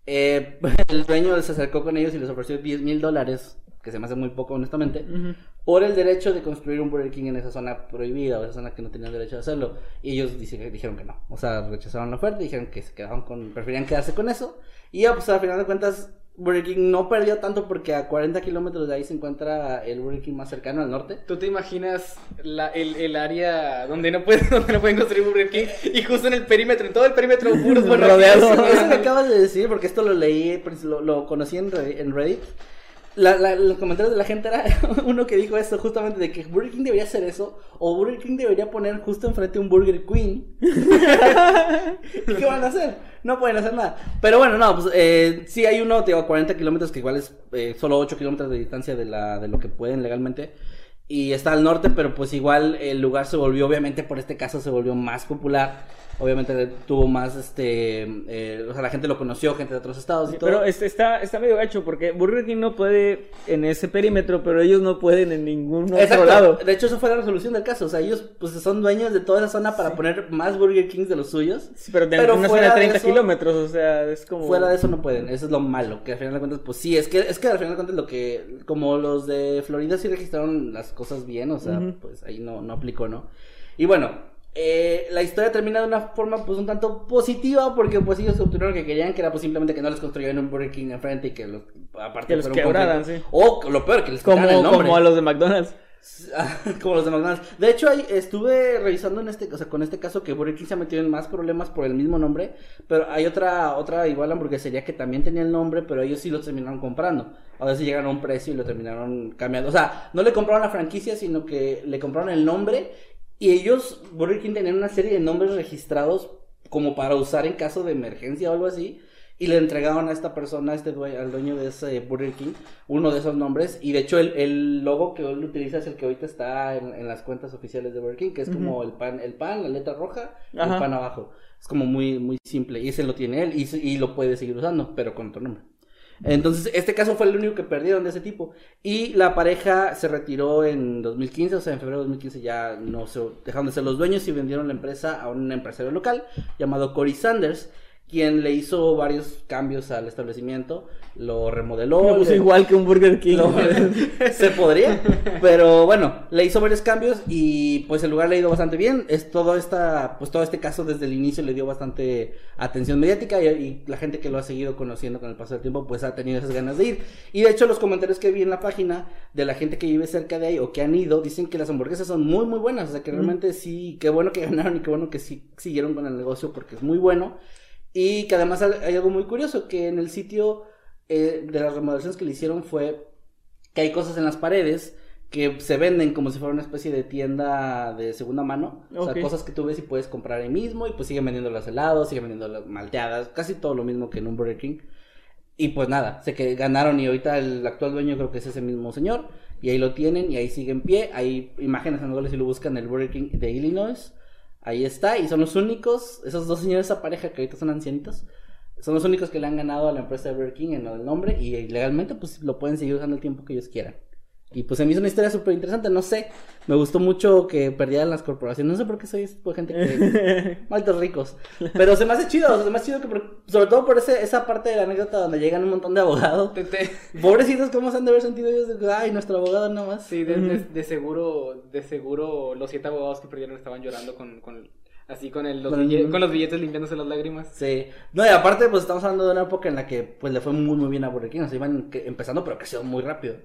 Eh, el dueño se acercó con ellos y les ofreció 10 mil dólares, que se me hace muy poco honestamente, Ujú. Por el derecho de construir un Burger King en esa zona prohibida o esa zona que no tenían derecho de hacerlo. Y ellos dijeron que no. O sea, rechazaron la oferta y dijeron que se quedaban con, preferían quedarse con eso. Y ya, pues al final de cuentas, Burger King no perdió tanto porque a 40 kilómetros de ahí se encuentra el Burger King más cercano al norte. ¿Tú te imaginas la- el, el área donde no, pueden, donde no pueden construir Burger King? Y justo en el perímetro, en todo el perímetro puros Burger. Eso que acabas de decir, porque esto lo leí, lo, lo conocí en Reddit. La- la- los comentarios de la gente era uno que dijo esto justamente de que Burger King debería hacer eso o Burger King debería poner justo enfrente un Burger Queen. ¿Y qué van a hacer? No pueden hacer nada. Pero bueno, no, pues eh, sí hay uno, te digo, a 40 kilómetros que igual es eh, solo 8 kilómetros de distancia de, la, de lo que pueden legalmente. Y está al norte, pero pues igual el lugar se volvió, obviamente por este caso se volvió más popular. Obviamente tuvo más, este, eh, o sea, la gente lo conoció, gente de otros estados y todo. Pero este está, está medio gacho porque Burger King no puede en ese perímetro, pero ellos no pueden en ningún otro Exacto. lado. De hecho, eso fue la resolución del caso. O sea, ellos pues son dueños de toda esa zona para poner más Burger Kings de los suyos. Sí, pero de Pero una zona fuera de de 30 eso- kilómetros, o sea, es como... Fuera de eso no pueden, eso es lo malo, que al final de cuentas, pues sí, es que, es que al final de cuentas lo que, como los de Florida sí registraron las cosas bien, o sea, Ujú. pues ahí no, no aplicó, ¿no? Y bueno, eh, la historia termina de una forma pues un tanto positiva, porque pues ellos obtuvieron lo que querían, que era pues simplemente que no les construyeran un Burger King enfrente y que los, aparte Que los quebraran, sí. O lo peor, que les como, quitaran el nombre. como a los de McDonald's. como los de McDonald's. De hecho, ahí estuve revisando en este, o sea, con este caso que Burger King se ha metido en más problemas por el mismo nombre, pero hay otra, otra igual hamburguesería que también tenía el nombre, pero ellos sí lo terminaron comprando. A veces llegaron a un precio y lo terminaron cambiando. O sea, no le compraron la franquicia, sino que le compraron el nombre y ellos, Burger King, tenían una serie de nombres registrados como para usar en caso de emergencia o algo así. Y le entregaron a esta persona, a este due- al dueño de ese Burger King, uno de esos nombres. Y de hecho, el, el logo que él utiliza es el que ahorita está en, en las cuentas oficiales de Burger King, que es como el pan, el pan, la letra roja, y el pan abajo. Es como muy, muy simple. Y ese lo tiene él y, y lo puede seguir usando, pero con otro nombre. Entonces, este caso fue el único que perdieron de ese tipo. Y la pareja se retiró en 2015, o sea, en febrero de 2015 ya no se dejaron de ser los dueños y vendieron la empresa a un empresario local llamado Cory Sanders, quien le hizo varios cambios al establecimiento, lo remodeló. No, pues le- igual que un Burger King. lo- se podría, pero bueno, le hizo varios cambios y pues el lugar le ha ido bastante bien. Es todo esta, pues todo este caso desde el inicio le dio bastante atención mediática y, y la gente que lo ha seguido conociendo con el paso del tiempo pues ha tenido esas ganas de ir. Y de hecho los comentarios que vi en la página de la gente que vive cerca de ahí o que han ido dicen que las hamburguesas son muy muy buenas, o sea que realmente sí, qué bueno que ganaron y qué bueno que sí siguieron con el negocio porque es muy bueno. Y que además hay algo muy curioso, que en el sitio eh, de las remodelaciones que le hicieron fue que hay cosas en las paredes que se venden como si fuera una especie de tienda de segunda mano. O sea, cosas que tú ves y puedes comprar ahí mismo y pues siguen vendiendo los helados, siguen vendiendo las malteadas, casi todo lo mismo que en un Burger King. Y pues nada, sé que ganaron y ahorita el actual dueño creo que es ese mismo señor. Y ahí lo tienen y ahí sigue en pie. Hay imágenes en si lo buscan el Burger King de Illinois. Ahí está y son los únicos, esos dos señores, esa pareja que ahorita son ancianitos. Son los únicos que le han ganado a la empresa de Burger King en el nombre y legalmente pues lo pueden seguir usando el tiempo que ellos quieran. Y pues se me hizo una historia súper interesante, no sé, me gustó mucho que perdieran las corporaciones, no sé por qué soy ese tipo de gente que... malditos ricos, pero se me hace chido, se me hace chido que por- sobre todo por ese, esa parte de la anécdota donde llegan un montón de abogados. Te- te- Pobrecitos, ¿cómo se han de haber sentido ellos? De, Ay, nuestro abogado nada más. Sí, de, de- de seguro, de seguro los siete abogados que perdieron estaban llorando con, con así con, el, los Con el- bille- con los billetes limpiándose las lágrimas. Sí. No, y aparte, pues estamos hablando de una época en la que pues le fue muy, muy bien a Burger King. O sea, iban que- empezando, pero creció muy rápido.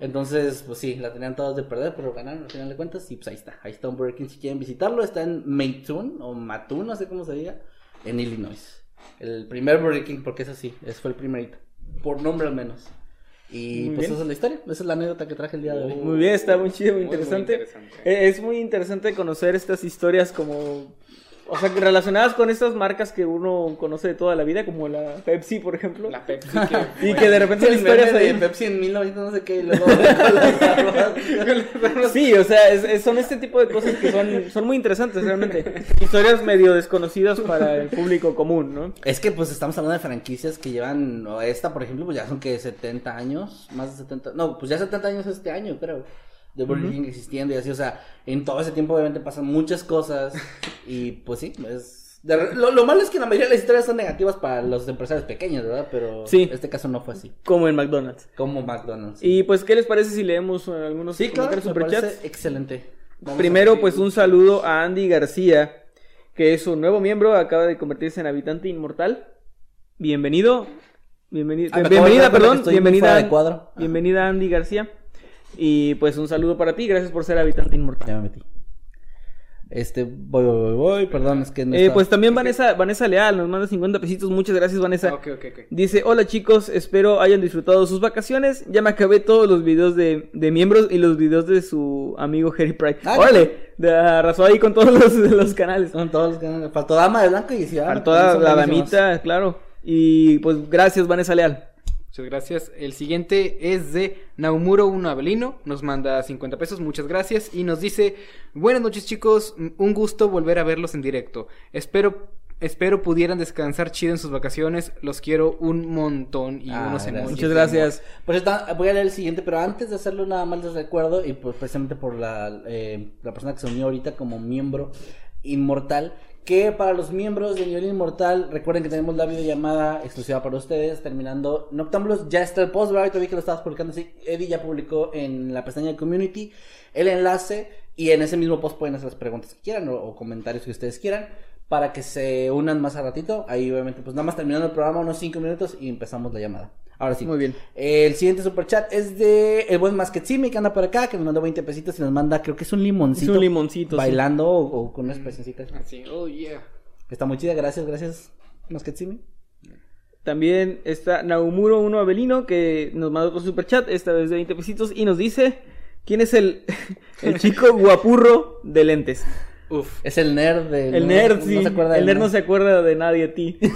Entonces, pues sí, la tenían todos de perder, pero ganaron al final de cuentas. Y pues ahí está. Ahí está un Burger King si quieren visitarlo. Está en Mattoon, o Mattoon, no sé cómo se diga, en Illinois. El primer Burger King, porque es así. Ese fue el primerito. Por nombre al menos. Y Muy pues bien. esa es la historia. Esa es la anécdota que traje el día de hoy. Muy bien, está muy chido, muy Muy, muy interesante. interesante. Eh, Es muy interesante conocer estas historias como... O sea, que relacionadas con estas marcas que uno conoce de toda la vida, como la Pepsi, por ejemplo. La Pepsi que... Y que de repente son historias de ahí. Pepsi en 1900 no sé qué y luego. Sí, o sea, es- es- son este tipo de cosas que son, son muy interesantes realmente. Historias medio desconocidas para el público común, ¿no? Es que pues estamos hablando de franquicias que llevan, o esta por ejemplo, pues ya son que 70 años, más de 70, no, pues ya 70 años este año creo, de Burger King existiendo y así, o sea, en todo ese tiempo obviamente pasan muchas cosas y pues sí, es... de lo, lo malo es que la mayoría de las historias son negativas para los empresarios pequeños, ¿verdad? Pero Sí. este caso no fue así, Como en McDonald's. como McDonald's. Y pues, ¿qué les parece si leemos eh, algunos sí, claro, superchats? excelente. Vamos Primero, pues un saludo a Andy García, que es un nuevo miembro, acaba de convertirse en habitante inmortal. Bienvenido. Bienvenido. Ah, bienvenida, perdón. Bienvenida. de cuadro. Bienvenida Andy García. Y pues un saludo para ti, gracias por ser habitante inmortal. Ya me metí. Este, voy, voy, voy, voy, perdón, es que no Eh, está- pues también Vanessa, Vanessa Leal nos manda 50 pesitos, muchas gracias Vanessa. Ok, ok, ok. Dice, hola chicos, espero hayan disfrutado sus vacaciones. Ya me acabé todos los videos de, de miembros y los videos de su amigo Harry Pride. Ah, Órale, de- arrasó ahí con todos los, los canales. Son todos los canales. Faltó Dama de Blanco y Ciudad. Para toda la damita, claro. Y pues gracias Vanessa Leal. Muchas gracias. El siguiente es de Naumuro Uno Avelino. Nos manda 50 pesos. Muchas gracias. Y nos dice: Buenas noches, chicos. Un gusto volver a verlos en directo. Espero. Espero pudieran descansar chido en sus vacaciones. Los quiero un montón. Y Ah, unos gracias. emojis. Muchas gracias. Pues está, voy a leer el siguiente, pero antes de hacerlo nada más les recuerdo, y pues precisamente por la, eh, la persona que se unió ahorita como miembro inmortal, que para los miembros de Nivel Inmortal, recuerden que tenemos la videollamada exclusiva para ustedes, terminando Noctámbulos, ya está el post, ¿verdad? Ahorita vi que lo estabas publicando, sí, Eddie ya publicó en la pestaña de Community el enlace, y en ese mismo post pueden hacer las preguntas que quieran, o comentarios que ustedes quieran, para que se unan más a ratito, ahí obviamente pues nada más terminando el programa, unos 5 minutos, y empezamos la llamada. Ahora sí. Muy bien. El siguiente superchat es de el buen Masquetsimi que anda por acá, que nos mandó 20 pesitos y nos manda, creo que es un limoncito. Es un limoncito, sí. Bailando o, o con unas pesitas. Así, oh yeah. Está muy chida, gracias, gracias, Masquetsimi. También está Naumuro Uno Avelino que nos mandó otro superchat, esta vez de 20 pesitos, y nos dice quién es el, el chico guapurro de lentes. Uf. Es el nerd de... El nerd, sí. No se acuerda el del nerd no se acuerda de nadie a ti.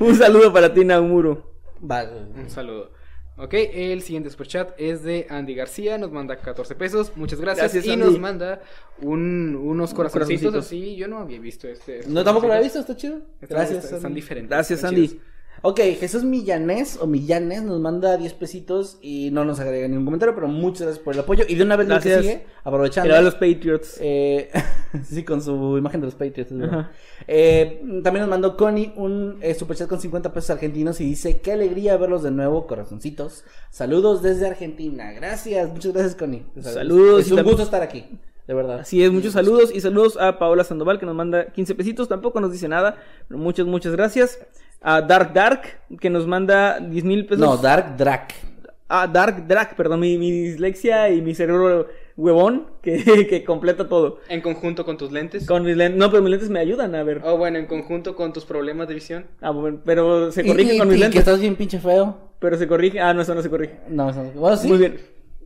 Un saludo para ti, Naumuro. Vale. Un saludo. Ok, el siguiente superchat es de Andy García, nos manda 14 pesos, muchas gracias, Gracias, y Andy. nos manda un- unos corazoncitos corazoncitos. así, yo no había visto este. No, tampoco lo había visto, está chido. Están- Gracias. están, Andy. diferentes. Gracias, Andy. chidos. Ok, Jesús Millanés o Millanes nos manda 10 pesitos y no nos agrega ningún comentario, pero muchas gracias por el apoyo. Y de una vez lo que sigue, aprovechando. A los Patriots. Eh, sí, con su imagen de los Patriots. Ajá. Eh, también nos mandó Connie un eh, superchat con 50 pesos argentinos y dice: Qué alegría verlos de nuevo, corazoncitos. Saludos desde Argentina. Gracias, muchas gracias, Connie. Saludos Es un gusto estar aquí, de verdad. Así es, muchos saludos y saludos a Paola Sandoval que nos manda 15 pesitos, tampoco nos dice nada, pero muchas, muchas gracias. A Dark Dark que nos manda 10 mil pesos. No, Dark Drac. Ah, Dark Dark, perdón, mi, mi dislexia y mi cerebro huevón que, que completa todo. En conjunto con tus lentes. Con mis lentes, no, pero mis lentes me ayudan a ver. Oh, bueno, en conjunto con tus problemas de visión. Ah, bueno, pero se Y- corrige y- con mis y que lentes. estás bien pinche feo. Pero se corrige. Ah, no, eso no se corrige. No, eso no- bueno, sí. Muy bien.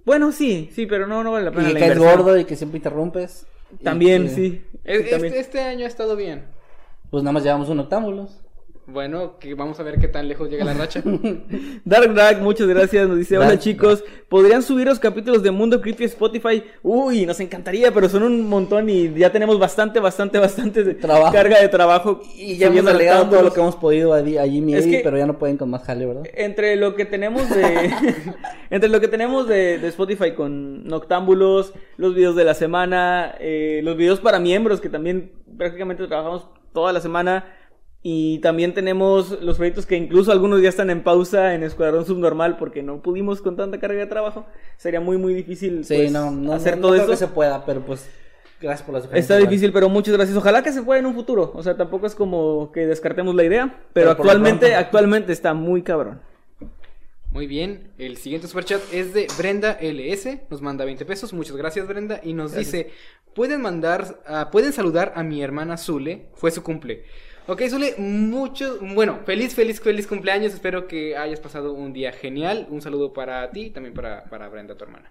Bueno, sí, sí, pero no, no vale la pena Y la que caes gordo y que siempre interrumpes. Y También, que- sí. Es- Sí, también. este, este año ha estado bien. Pues nada más llevamos un octámbulos. Bueno, que vamos a ver qué tan lejos llega la racha. Dark Drag, muchas gracias. Nos dice: Hola chicos, ¿podrían subir los capítulos de Mundo Creepy Spotify? Uy, nos encantaría, pero son un montón y ya tenemos bastante, bastante, bastante de Trabajo. carga de trabajo. Y ya hemos delegado todo lo que hemos podido a, Di- a Jimmy y Es Eddie, que- pero ya no pueden con más jale, ¿verdad? Entre lo que tenemos de entre lo que tenemos de, de Spotify con Noctámbulos, los videos de la semana, eh, los videos para miembros que también prácticamente trabajamos toda la semana y también tenemos los proyectos que incluso algunos ya están en pausa en Escuadrón Subnormal porque no pudimos con tanta carga de trabajo. Sería muy muy difícil Sí, pues, no, no, hacer no, todo no eso. que se pueda, pero pues gracias por la sugerencia. Está difícil, pero muchas gracias. Ojalá que se pueda en un futuro. O sea, tampoco es como que descartemos la idea, pero, actualmente pronto. actualmente está muy cabrón. Muy bien, el siguiente superchat es de Brenda LS, nos manda 20 pesos, muchas gracias Brenda, y nos dice, pueden mandar, ah, pueden saludar a mi hermana Zule, fue su cumple. Ok, Zule, mucho, bueno, feliz, feliz, feliz cumpleaños, espero que hayas pasado un día genial, un saludo para ti y también para, para Brenda, tu hermana.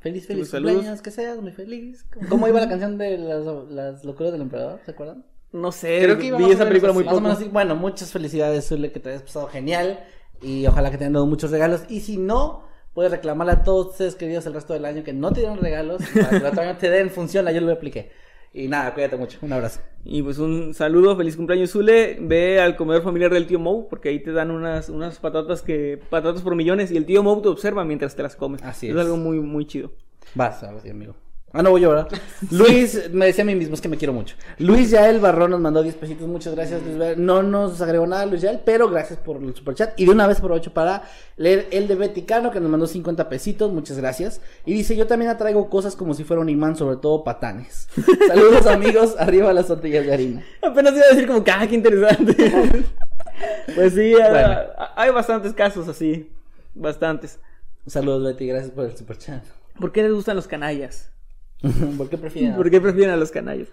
Feliz, feliz Saludos. cumpleaños, que seas muy feliz. ¿Cómo iba la canción de las, las locuras del emperador? ¿Se acuerdan? No sé, Creo que iba vi esa película así. muy Más o poco. menos así. Bueno, muchas felicidades, Zule, que te hayas pasado genial. Y ojalá que te hayan dado muchos regalos. Y si no, puedes reclamarle a todos ustedes queridos el resto del año que no te dieron regalos. Para que el otro año te den función, yo lo apliqué. Y nada, cuídate mucho. Un abrazo. Y pues un saludo, feliz cumpleaños Zule, ve al comedor familiar del tío Mou, porque ahí te dan unas, unas patatas que, patatas por millones, y el tío Mou te observa mientras te las comes. Así es. es. algo muy, muy chido. Vas, ahora sí, amigo. Ah, no voy yo, ¿verdad? Luis, me decía a mí mismo, es que me quiero mucho. Luis Yael Barrón nos mandó 10 pesitos, muchas gracias. Luis Yael. No nos agregó nada Luis Yael, pero gracias por el superchat. Y de una vez aprovecho para leer el de Beticano, que nos mandó 50 pesitos, muchas gracias. Y dice, yo también atraigo cosas como si fuera un imán, sobre todo patanes. Saludos amigos, arriba las tortillas de harina. Apenas iba a decir como que, ah, qué interesante. pues sí, ah, Bueno. ah, hay bastantes casos así, bastantes. Saludos Betty, gracias por el superchat. ¿Por qué les gustan los canallas? ¿Por qué prefieren? ¿Por qué prefieren a los canallas?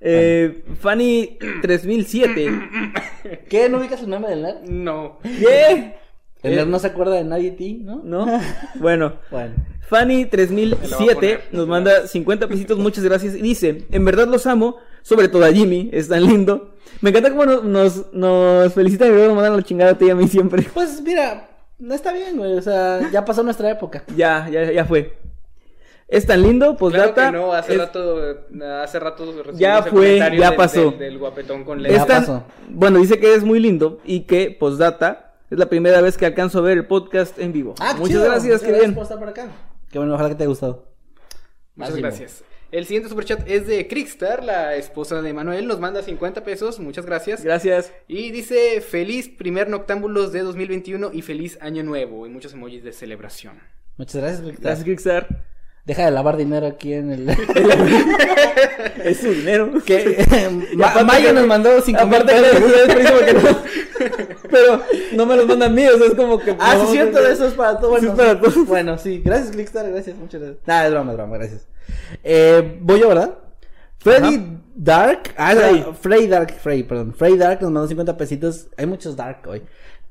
Eh, Fanny 3007. ¿Qué? ¿No ubicas el nombre del nerd? No. ¿Qué? El nerd no se acuerda de nadie de ti, ¿no? ¿No? Bueno. Bueno. Fanny Me lo va a 3007 poner. nos manda 50 pesitos, muchas gracias. Y dice, en verdad los amo, sobre todo a Jimmy, es tan lindo. Me encanta cómo nos, nos, nos felicitan y luego nos mandan la chingada a ti y a mí siempre. Pues mira, no está bien, güey. O sea, ya pasó nuestra época. Ya, ya, ya fue. Es tan lindo, pues Claro data. que no, hace es- rato, hace rato recibimos Ya fue, ya del- pasó. Del, del guapetón con lentes. tan- pasó. Bueno, dice que es muy lindo y que, postdata, es la primera vez que alcanzo a ver el podcast en vivo. Ah, qué Muchas chido. gracias, Muchas qué bien. por estar por acá. Qué bueno, ojalá que te haya gustado. Muchas Máximo. gracias. El siguiente superchat es de Crickstar, la esposa de Manuel, nos manda 50 pesos, muchas gracias. Gracias. Y dice, feliz primer Noctámbulos de 2021 y feliz año nuevo, y muchos emojis de celebración. Muchas gracias, Víctor. Gracias, Kickstar. Deja de lavar dinero aquí en el. Es su dinero. que Ma- aparte Mayo nos mandó 5 mil pesos. Pero no me los mandan míos, es como que. Ah, sí, cierto, eso es para todos. Sí, Bueno, para todos. bueno, sí. Gracias, Clickstar, gracias, muchas gracias. Nada, es broma, es broma, gracias. Eh, voy yo, ¿verdad? Freddy Dark. Ah, Frey. Frey Dark, Frey, perdón. Frey Dark nos mandó 50 pesitos. Hay muchos Dark hoy.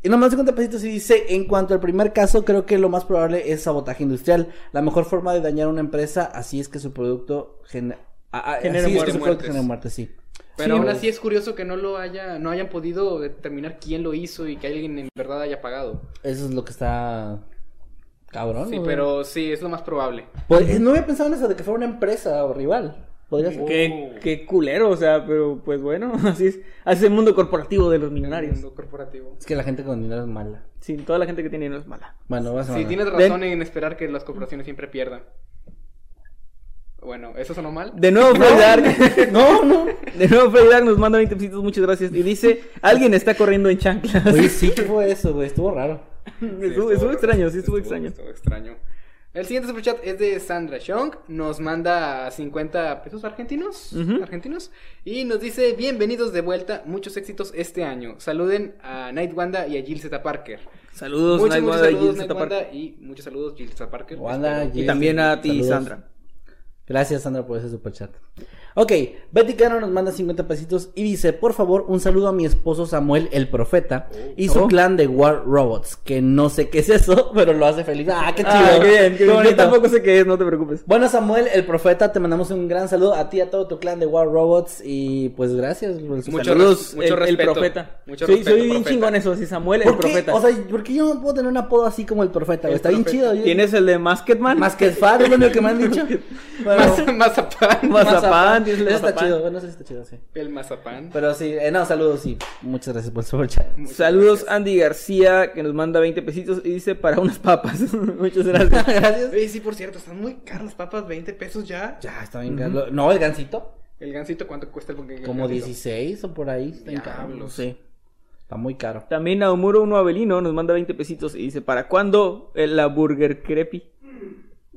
Y mandó 50 pesitos y dice, en cuanto al primer caso, creo que lo más probable es sabotaje industrial. La mejor forma de dañar a una empresa, así es que su producto es que muertes. genera muerte, sí. Pero Sí, aún así es curioso que no lo haya, no hayan podido determinar quién lo hizo y que alguien en verdad haya pagado. Eso es lo que está... Cabrón. Sí, pero sí, es lo más probable. Pues, eh, no había pensado en eso de que fuera una empresa o rival. Ser. Qué, qué culero, o sea, pero pues bueno, así es. Así es el mundo corporativo de los millonarios. Mundo corporativo. Es que la gente con dinero es mala. Sí, toda la gente que tiene dinero es mala. Bueno, vas a Sí, mandar. tienes razón en esperar que las corporaciones siempre pierdan. Bueno, ¿eso sonó mal? De nuevo Freddy Dark. No, no. De nuevo Freddy Dark nos manda 20 pesitos, muchas gracias. Y dice, alguien está corriendo en chanclas. Oye, sí que fue eso, güey. Estuvo raro. estuvo, estuvo extraño, sí estuvo extraño. Estuvo extraño. El siguiente superchat es de Sandra Shong. Nos manda 50 pesos argentinos. Argentinos. Y nos dice: Bienvenidos de vuelta. Muchos éxitos este año. Saluden a Night Wanda y a Jill Z. Parker. Saludos, muchos, Night muchos Wanda y saludos, Jill Night Zeta Wanda, Parker. y muchos saludos, Jill Z. Parker. Wanda, Y también a ti, Saludos. Sandra. Gracias, Sandra, por ese superchat. Ok, Betty Cano nos manda 50 pesitos y dice, por favor, un saludo a mi esposo Samuel, el profeta, y su Oh. clan de War Robots, que no sé qué es eso, pero lo hace feliz. Ah, qué chido. Ah, qué bien, qué bien. Yo tampoco sé qué es, no te preocupes. Bueno, Samuel, el profeta, te mandamos un gran saludo a ti y a todo tu clan de War Robots y pues gracias. por el Mucho Saludos, mucho el, el respeto. profeta. Mucho soy, respeto, soy bien chingón eso, sí, Samuel, el profeta. O sea, ¿por qué yo no puedo tener un apodo así como el profeta? El Está bien chido. yo- ¿Tienes el de Masketman? El far, es lo único que me han dicho. Bueno, mazapán. Mazapán, el Eso está mazapán. chido, bueno, eso está chido, sí. El mazapán. Pero sí, eh, no, saludos y muchas gracias por el super chat. Muchas Saludos gracias. Andy García, que nos manda 20 pesitos y dice para unas papas. Muchas gracias. gracias. Oye, sí, por cierto, están muy caras las papas, 20 pesos ya. Ya, está bien caro. No, el gancito, El gancito, ¿cuánto cuesta el como gansito? 16 o por ahí. Está, caro. Diablos. Sí. está muy caro. También Naumuro Uno Avelino nos manda 20 pesitos y dice, ¿para cuándo eh, la Burger Crepi?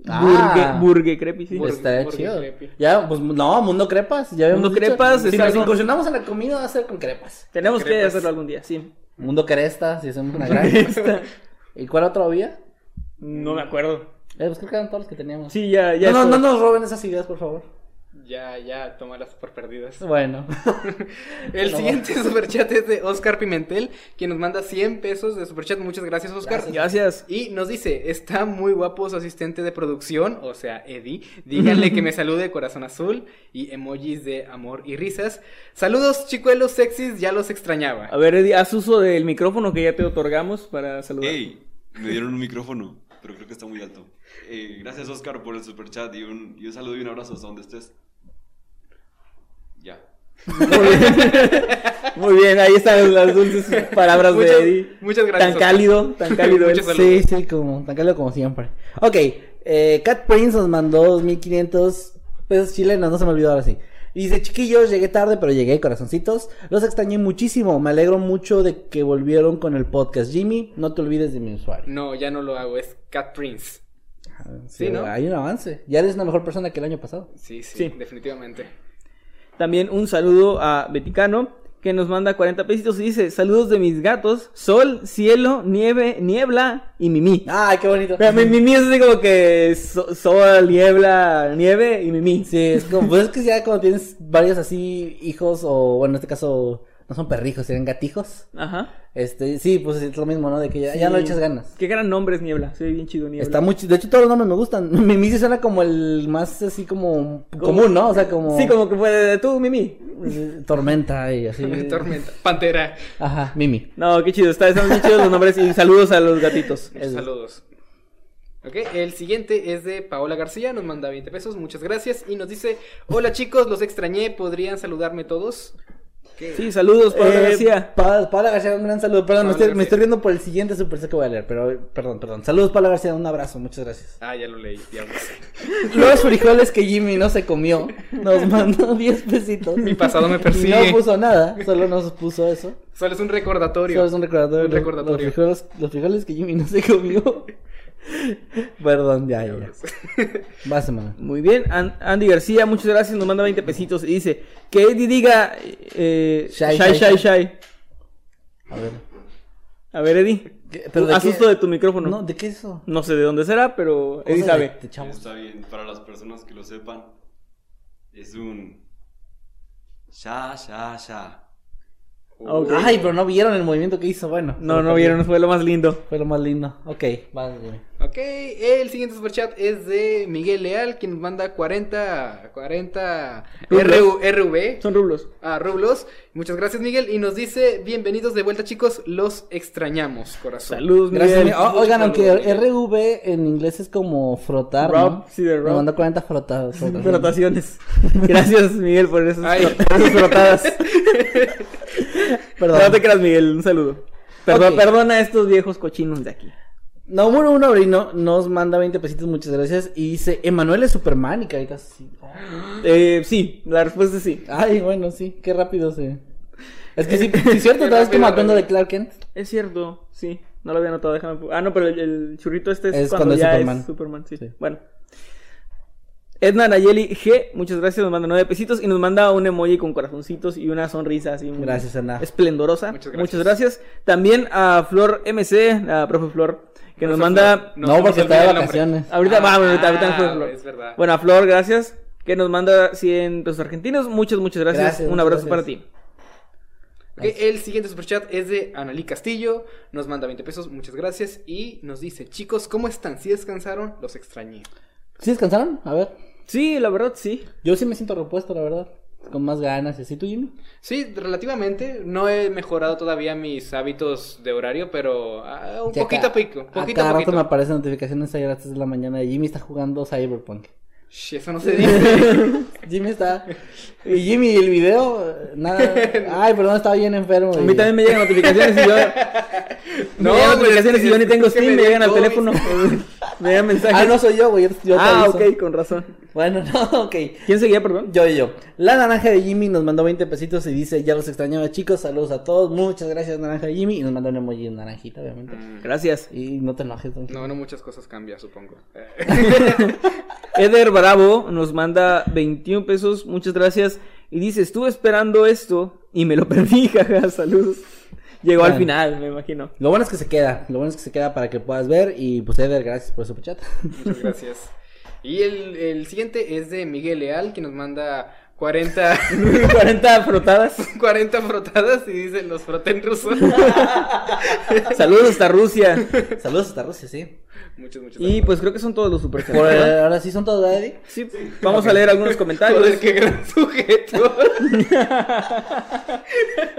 Ah. Burger, burger Crepi, sí. Pues está Burger chido. creepy. Ya, pues no, Mundo Crepas. Ya Mundo dicho. Crepas, Si nos incursionamos en la comida, va a ser con crepas. Tenemos que hacerlo algún día, sí. Mundo Cresta, si hacemos una gran. ¿Y cuál otro había? No me acuerdo. Eh, pues creo que eran todos los que teníamos. Sí, ya, ya. no, no, no nos roben esas ideas, por favor. Ya, ya, tómalas por perdidas. Bueno. El No. siguiente superchat es de Oscar Pimentel, quien nos manda 100 pesos de superchat. Muchas gracias, Oscar. Gracias. Y nos dice, está muy guapo su asistente de producción, o sea, Eddie. Díganle que me salude, corazón azul, y emojis de amor y risas. Saludos, chicuelos sexys, ya los extrañaba. A ver, Eddie, haz uso del micrófono que ya te otorgamos para saludar. Hey, me dieron un micrófono, pero creo que está muy alto. Eh, gracias, Oscar, por el super chat y un, y un saludo y un abrazo hasta donde estés. Ya. Muy bien, ahí están las dulces palabras Muchas- de Eddie. muchas gracias, Tan cálido, tan cálido. Sí, sí, como, tan cálido como siempre. Ok, eh, Cat Prince nos mandó 2500 pesos chilenos, no se me olvidó ahora sí. Dice, chiquillos, llegué tarde, pero llegué, corazoncitos. Los extrañé muchísimo. Me alegro mucho de que volvieron con el podcast. Jimmy, no te olvides de mi usuario. No, ya no lo hago, es Cat Prince. Sí, Sí, ¿no? Hay un avance. Ya eres una mejor persona que el año pasado. Sí, sí, Sí. definitivamente. También un saludo a Beticano, que nos manda 40 pesitos y dice, saludos de mis gatos, sol, cielo, nieve, niebla y Mimi. Ay, qué bonito. Pero mi- Mimi es así como que so- sol, niebla, nieve y Mimi. Sí, es como, pues es que ya cuando tienes varios así hijos, o bueno, en este caso, no son perrijos, serían gatijos. Ajá. Este, sí, pues es lo mismo, ¿no? De que ya, ya no le echas ganas. Qué gran nombre es Niebla, se ve bien chido Niebla. Está muy De hecho, todos los nombres me gustan. Mimi sí suena como el más así como común, ¿no? O sea, como. Sí, como que fue de tú, Mimi. eh, Tormenta y así. Tormenta. Pantera. Ajá, Mimi. No, qué chido, está- están bien chidos los nombres y saludos a los gatitos. Muchos saludos. Ok, el siguiente es de Paola García, nos manda 20 pesos, muchas gracias. Y nos dice, hola chicos, los extrañé, ¿podrían saludarme todos? ¿Qué? Sí, saludos, Pablo Eh, García. Pa- Paola García, un gran saludo. Perdón, me Paola estoy, me estoy viendo por el siguiente super que voy a leer, pero perdón, perdón. Saludos, Paola García, un abrazo, muchas gracias. Ah, ya lo leí, diablos. Los frijoles que Jimmy no se comió, nos mandó 10 pesitos. Mi pasado me Y persigue. no puso nada, solo nos puso eso. Solo es un recordatorio. Solo es un recordatorio. Un recordatorio. Los frijoles, los frijoles que Jimmy no se comió. Perdón, ya, ya. Va, semana. Muy bien, An- Andy García, muchas gracias, nos manda 20 pesitos y dice que Eddie diga eh, Shy, shy, shy, shy, shy. shy. A ver. A ver, Eddie. ¿Qué- pero de qué? tu micrófono. No, No, ¿de qué es eso? sé de dónde será, pero Eddie sabe. chavos. Está bien, para las personas que lo sepan, es un... Ya, ya, ya. Ay, pero no vieron el movimiento que hizo. Bueno, No, no vieron, fue lo más lindo. Fue lo más lindo. Ok, va, Jimmy. Ok, el siguiente superchat es de Miguel Leal, quien nos manda 40, 40 Rublos. RU, RV. Son rublos. a rublos. Muchas gracias, Miguel. Y nos dice: Bienvenidos de vuelta, chicos. Los extrañamos, corazón. Saludos, Gracias, Miguel. Miguel. Oh, oigan, aunque RV en inglés es como frotar, Rob, ¿no? sí, de Me Rob. mandó 40 frotados. Frotaciones. Gracias, Miguel, por esas, Ay. por esas frotadas. Perdón. No te creas, Miguel, un saludo. Perdón. Perdona a estos viejos cochinos de aquí. Nomuro uno Abrino nos manda 20 pesitos, muchas gracias. Y dice, Emanuel es Superman y caritas así. Eh, sí, la respuesta es sí. Ay, bueno, sí, qué rápido se... Es que sí, sí es cierto, otra vez como actuando de Clark Kent. Es cierto, sí. No lo había notado, déjame. Ah, no, pero el, el churrito este es, Es cuando, cuando es ya Superman. es Superman, sí. Sí. Bueno. Edna Nayeli G, muchas gracias, nos manda nueve pesitos y nos manda un emoji con corazoncitos y una sonrisa así. Gracias, Edna. Esplendorosa. Muchas Muchas gracias. También a Flor MC, la profe Flor, que nos manda. Flor. No, nos porque está de vacaciones. Ahorita, Ah, va, bueno, ahorita, ahorita ah, Flor. es verdad. Bueno, a Flor, gracias. que nos manda 100 pesos argentinos. Muchas, muchas gracias. Gracias, Un abrazo gracias. para ti. El siguiente superchat es de Analí Castillo. Nos manda 20 pesos, muchas gracias. Y nos dice: Chicos, ¿cómo están? Si descansaron, los extrañé. ¿Sí descansaron? A ver. Sí, la verdad, sí. Yo sí me siento repuesto, la verdad. Con más ganas y así. ¿Tú, Jimmy? Sí, relativamente. No he mejorado todavía mis hábitos de horario, pero ah, un poquito a pico. a Poquito cada a rato poquito. me aparecen notificaciones ayer a las 3 de la mañana de Jimmy está jugando Cyberpunk. Shh, eso no se dice. Jimmy está... Y Jimmy, el video, nada... Ay, perdón, estaba bien enfermo. A mí y- también me llegan notificaciones y yo. No, me llegan pero notificaciones es- y yo ni tengo Steam, me llegan al teléfono. me llegan mensajes. Ah, no soy yo, güey. yo- te Ah, aviso. ok, con razón. Bueno, no, ok. ¿Quién seguía, perdón? Yo y yo. La naranja de Jimmy nos mandó 20 pesitos y dice, ya los extrañaba chicos, saludos a todos, muchas gracias naranja de Jimmy. Y nos mandó un emoji naranjita, obviamente. Gracias. Y no te enojes, tranquilo. No, no muchas cosas cambian, supongo. Eder Bravo nos manda 21 pesos, muchas gracias. Y dice, estuve esperando esto y me lo perdí, jaja, saludos. Llegó al final, me imagino. Lo bueno es que se queda, lo bueno es que se queda para que puedas ver. Y pues Eder, gracias por su chat. Muchas gracias. Y el, el siguiente es de Miguel Leal, que nos manda 40, 40 frotadas. 40 frotadas y dice los froten rusos. Saludos hasta Rusia. Saludos hasta Rusia, sí. muchos, muchos. Y pues creo que son todos los superchats. Por, ¿verdad? eh, ahora sí son todos, ¿verdad, Eddie? Sí, vamos a leer algunos comentarios. Joder, qué gran sujeto.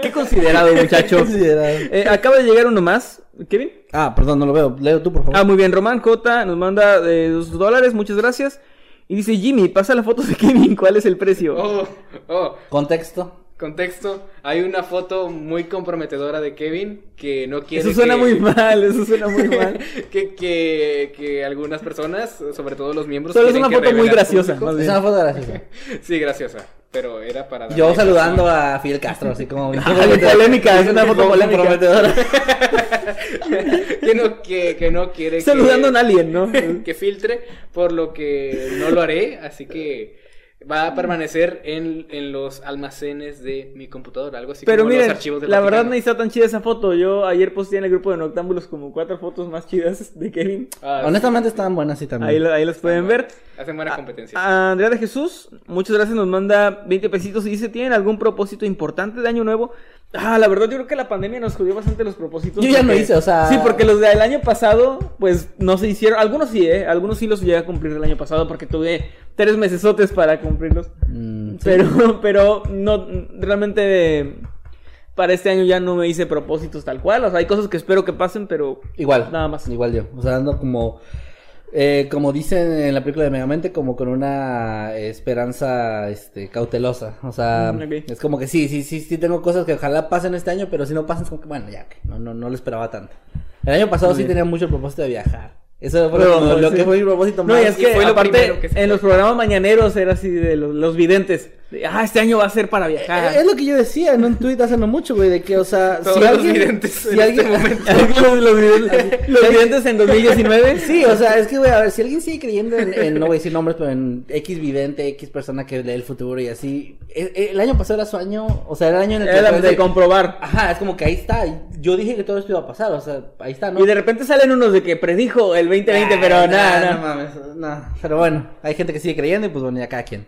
Qué considerado, muchacho. Considerado. Eh, acaba de llegar uno más. ¿Kevin? Ah, perdón, no lo veo. Leo tú, por favor. Ah, muy bien. Román J nos manda de dos dólares. Muchas gracias. Y dice, Jimmy, pasa la foto de Kevin. ¿Cuál es el precio? Oh, oh, Contexto. contexto. Hay una foto muy comprometedora de Kevin que no quiere eso suena que- muy mal. Eso suena muy mal. que, que, que algunas personas, sobre todo los miembros, Solo es una foto muy graciosa, más Es una foto graciosa. Sí, graciosa. Pero era para. Yo saludando a Fidel Castro, así como... polémica, es una foto polémica. comprometedora. que, no, que, que no quiere Saludando a que, alien, ¿no? que filtre, por lo que no lo haré, así que va a permanecer en, en los almacenes de mi computadora, algo así Pero como miren, los archivos del la verdad no está tan chida esa foto. Yo ayer posteé en el grupo de Noctámbulos como cuatro fotos más chidas de Kevin. Ah, Honestamente estaban buenas, sí, también. Ahí, ahí las pueden ver. Hacen buena competencia. A Andrea de Jesús, muchas gracias, nos manda 20 pesitos y dice, ¿tienen algún propósito importante de año nuevo? Ah, la verdad yo creo que la pandemia nos jodió bastante los propósitos. Yo ya no hice, o sea- Sí, porque los del año pasado, pues no se hicieron. Algunos sí, ¿eh? Algunos sí los llegué a cumplir el año pasado porque tuve tres mesesotes para cumplirlos. Mm, sí. Pero, pero no, realmente para este año ya no me hice propósitos tal cual. O sea, hay cosas que espero que pasen, pero Igual. Nada más. Igual yo. O sea, ando como. Eh, como dicen en la película de Megamente, como con una esperanza este, cautelosa. O sea, Mm, es como que sí, sí, sí, sí tengo cosas que ojalá pasen este año, pero si no pasan, es como que bueno, ya, no, no, no lo esperaba tanto. El año pasado sí tenía mucho el propósito de viajar. Eso fue lo, lo sí. que fue mi propósito No, más. y es que fue lo aparte que se en los programas mañaneros era así de los, los videntes. Ah, este año va a ser para viajar. Eh, Es lo que yo decía en un tweet hace no mucho, güey, de que, o sea, Todos si los alguien. videntes si en alguien este los, los videntes, los videntes en 2019. Sí, o sea, es que, güey, a ver, si alguien sigue creyendo en, en- no voy a decir nombres, pero en X vidente, X persona que lee el futuro y así. El, el año pasado era su año, o sea, era el año en el que. Era de comprobar. Ajá, es como que ahí está. Yo dije que todo esto iba a pasar, o sea, ahí está, ¿no? Y de repente salen unos de que predijo el 2020, Ah, pero nah, nada, No mames, no. Pero bueno, hay gente que sigue creyendo y pues bueno, ya cada quien.